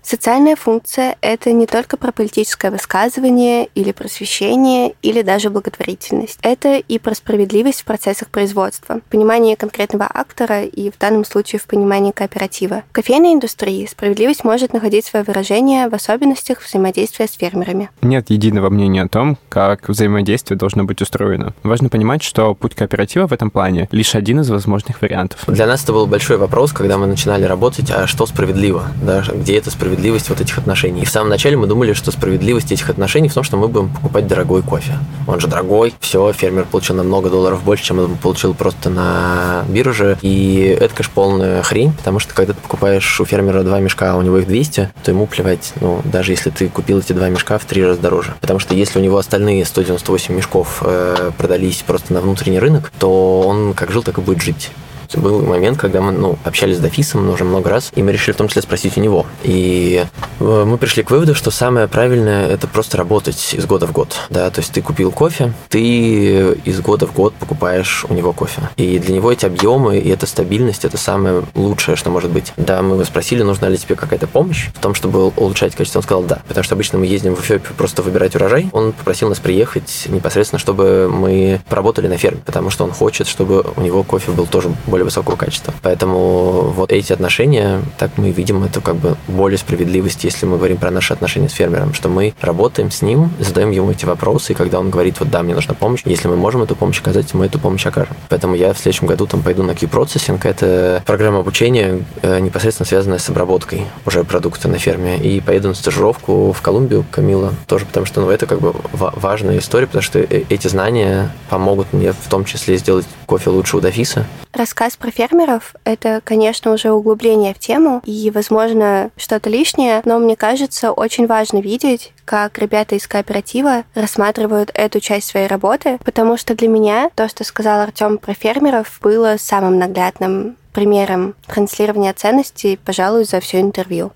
Социальная функция – это не только про политическое высказывание или просвещение, или даже благотворительность. Это и про справедливость в процессах производства, понимание конкретного актора и в данном случае в понимании кооператива. В кофейной индустрии справедливость может находить свое выражение в особенностях взаимодействия с фермерами. Нет единого мнения о том, как взаимодействие должно быть устроено. Важно понимать, что путь кооператива в этом плане лишь один из возможных вариантов. Для нас это был большой вопрос, когда мы начинали работать, а что справедливо, да, где это справедливо справедливость вот этих отношений. И в самом начале мы думали, что справедливость этих отношений в том, что мы будем покупать дорогой кофе. Он же дорогой, все, фермер получил на много долларов больше, чем он получил просто на бирже. И это, конечно, полная хрень, потому что когда ты покупаешь у фермера два мешка, а у него их 200, то ему плевать, ну, даже если ты купил эти два мешка в три раза дороже. Потому что если у него остальные 198 мешков э, продались просто на внутренний рынок, то он как жил, так и будет жить Был момент, когда мы ну, общались с Дофисом уже много раз, и мы решили в том числе спросить у него. И э, мы пришли к выводу, что самое правильное – это просто работать из года в год. Да? То есть ты купил кофе, ты из года в год покупаешь у него кофе. И для него эти объемы и эта стабильность – это самое лучшее, что может быть. Да, мы его спросили, нужна ли тебе какая-то помощь в том, чтобы улучшать качество. Он сказал да. Потому что обычно мы ездим в Эфиопию просто выбирать урожай. Он попросил нас приехать непосредственно, чтобы мы поработали на ферме, потому что он хочет, чтобы у него кофе был тоже более высокого качества. Поэтому вот эти отношения, так мы видим эту как бы более справедливость, если мы говорим про наши отношения с фермером, что мы работаем с ним, задаем ему эти вопросы, и когда он говорит, вот да, мне нужна помощь, если мы можем эту помощь оказать, мы эту помощь окажем. Поэтому я в следующем году там пойду на Q-процессинг, это программа обучения э, непосредственно связанная с обработкой уже продукта на ферме, и поеду на стажировку в Колумбию, Камила, тоже потому что ну, это как бы важная история, потому что э, эти знания помогут мне в том числе сделать кофе лучше у Дофиса. Рассказ про фермеров — это, конечно, уже углубление в тему и, возможно, что-то лишнее, но мне кажется, очень важно видеть, как ребята из кооператива рассматривают эту часть своей работы, потому что для меня то, что сказал Артем про фермеров, было самым наглядным примером транслирования ценностей, пожалуй, за все интервью.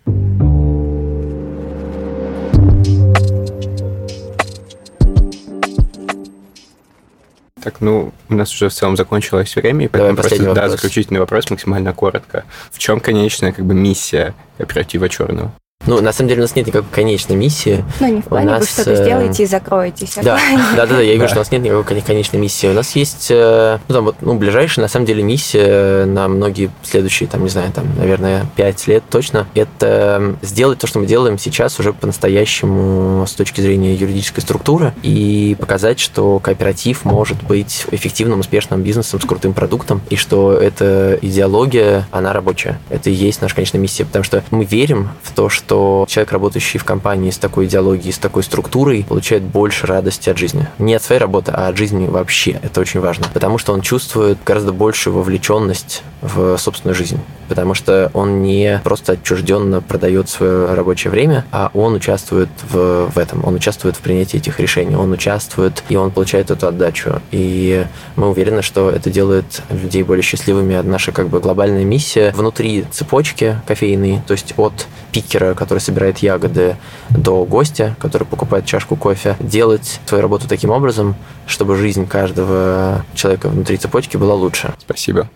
Так, ну, у нас уже в целом закончилось время, и поэтому Давай просто, да, заключительный вопрос максимально коротко. В чем конечная как бы миссия кооператива черного? Ну, на самом деле у нас нет никакой конечной миссии. Ну, не в плане, нас, вы что-то э, сделаете и закроетесь. Да, да, да, да, я говорю, что у нас нет никакой конечной миссии. У нас есть, э, ну, там вот, ну, ближайшая, на самом деле, миссия на многие следующие, там, не знаю, там, наверное, пять лет точно, это сделать то, что мы делаем сейчас уже по-настоящему с точки зрения юридической структуры и показать, что кооператив может быть эффективным, успешным бизнесом с крутым продуктом, и что эта идеология, она рабочая. Это и есть наша конечная миссия, потому что мы верим в то, что человек, работающий в компании с такой идеологией, с такой структурой, получает больше радости от жизни. Не от своей работы, а от жизни вообще. Это очень важно. Потому что он чувствует гораздо большую вовлеченность в собственную жизнь. Потому что он не просто отчужденно продает свое рабочее время, а он участвует в, в этом. Он участвует в принятии этих решений. Он участвует, и он получает эту отдачу. И мы уверены, что это делает людей более счастливыми. Наша как бы глобальная миссия внутри цепочки кофейной, то есть от пикера, который собирает ягоды, до гостя, который покупает чашку кофе, делать свою работу таким образом, чтобы жизнь каждого человека внутри цепочки была лучше. Спасибо.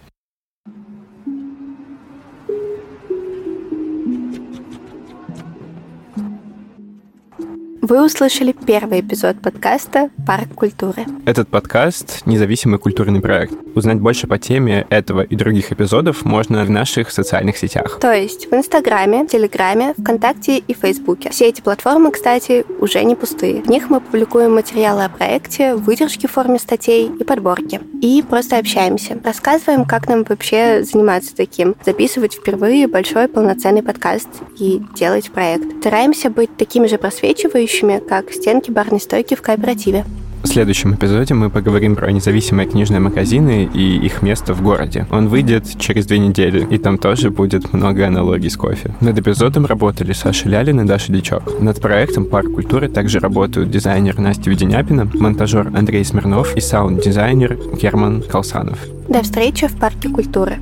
Вы услышали первый эпизод подкаста «Парк культуры». Этот подкаст — независимый культурный проект. Узнать больше по теме этого и других эпизодов можно в наших социальных сетях. То есть в Инстаграме, Телеграме, ВКонтакте и Фейсбуке. Все эти платформы, кстати, уже не пустые. В них мы публикуем материалы о проекте, выдержки в форме статей и подборки. И просто общаемся. Рассказываем, как нам вообще заниматься таким. Записывать впервые большой полноценный подкаст и делать проект. Стараемся быть такими же просвечивающими, как стенки барной стойки в кооперативе. В следующем эпизоде мы поговорим про независимые книжные магазины и их место в городе. Он выйдет через две недели, и там тоже будет много аналогий с кофе. Над эпизодом работали Саша Лялин и Даша Дичок. Над проектом «Парк культуры» также работают дизайнер Настя Веденяпина, монтажер Андрей Смирнов и саунд-дизайнер Герман Колсанов. До встречи в Парке культуры.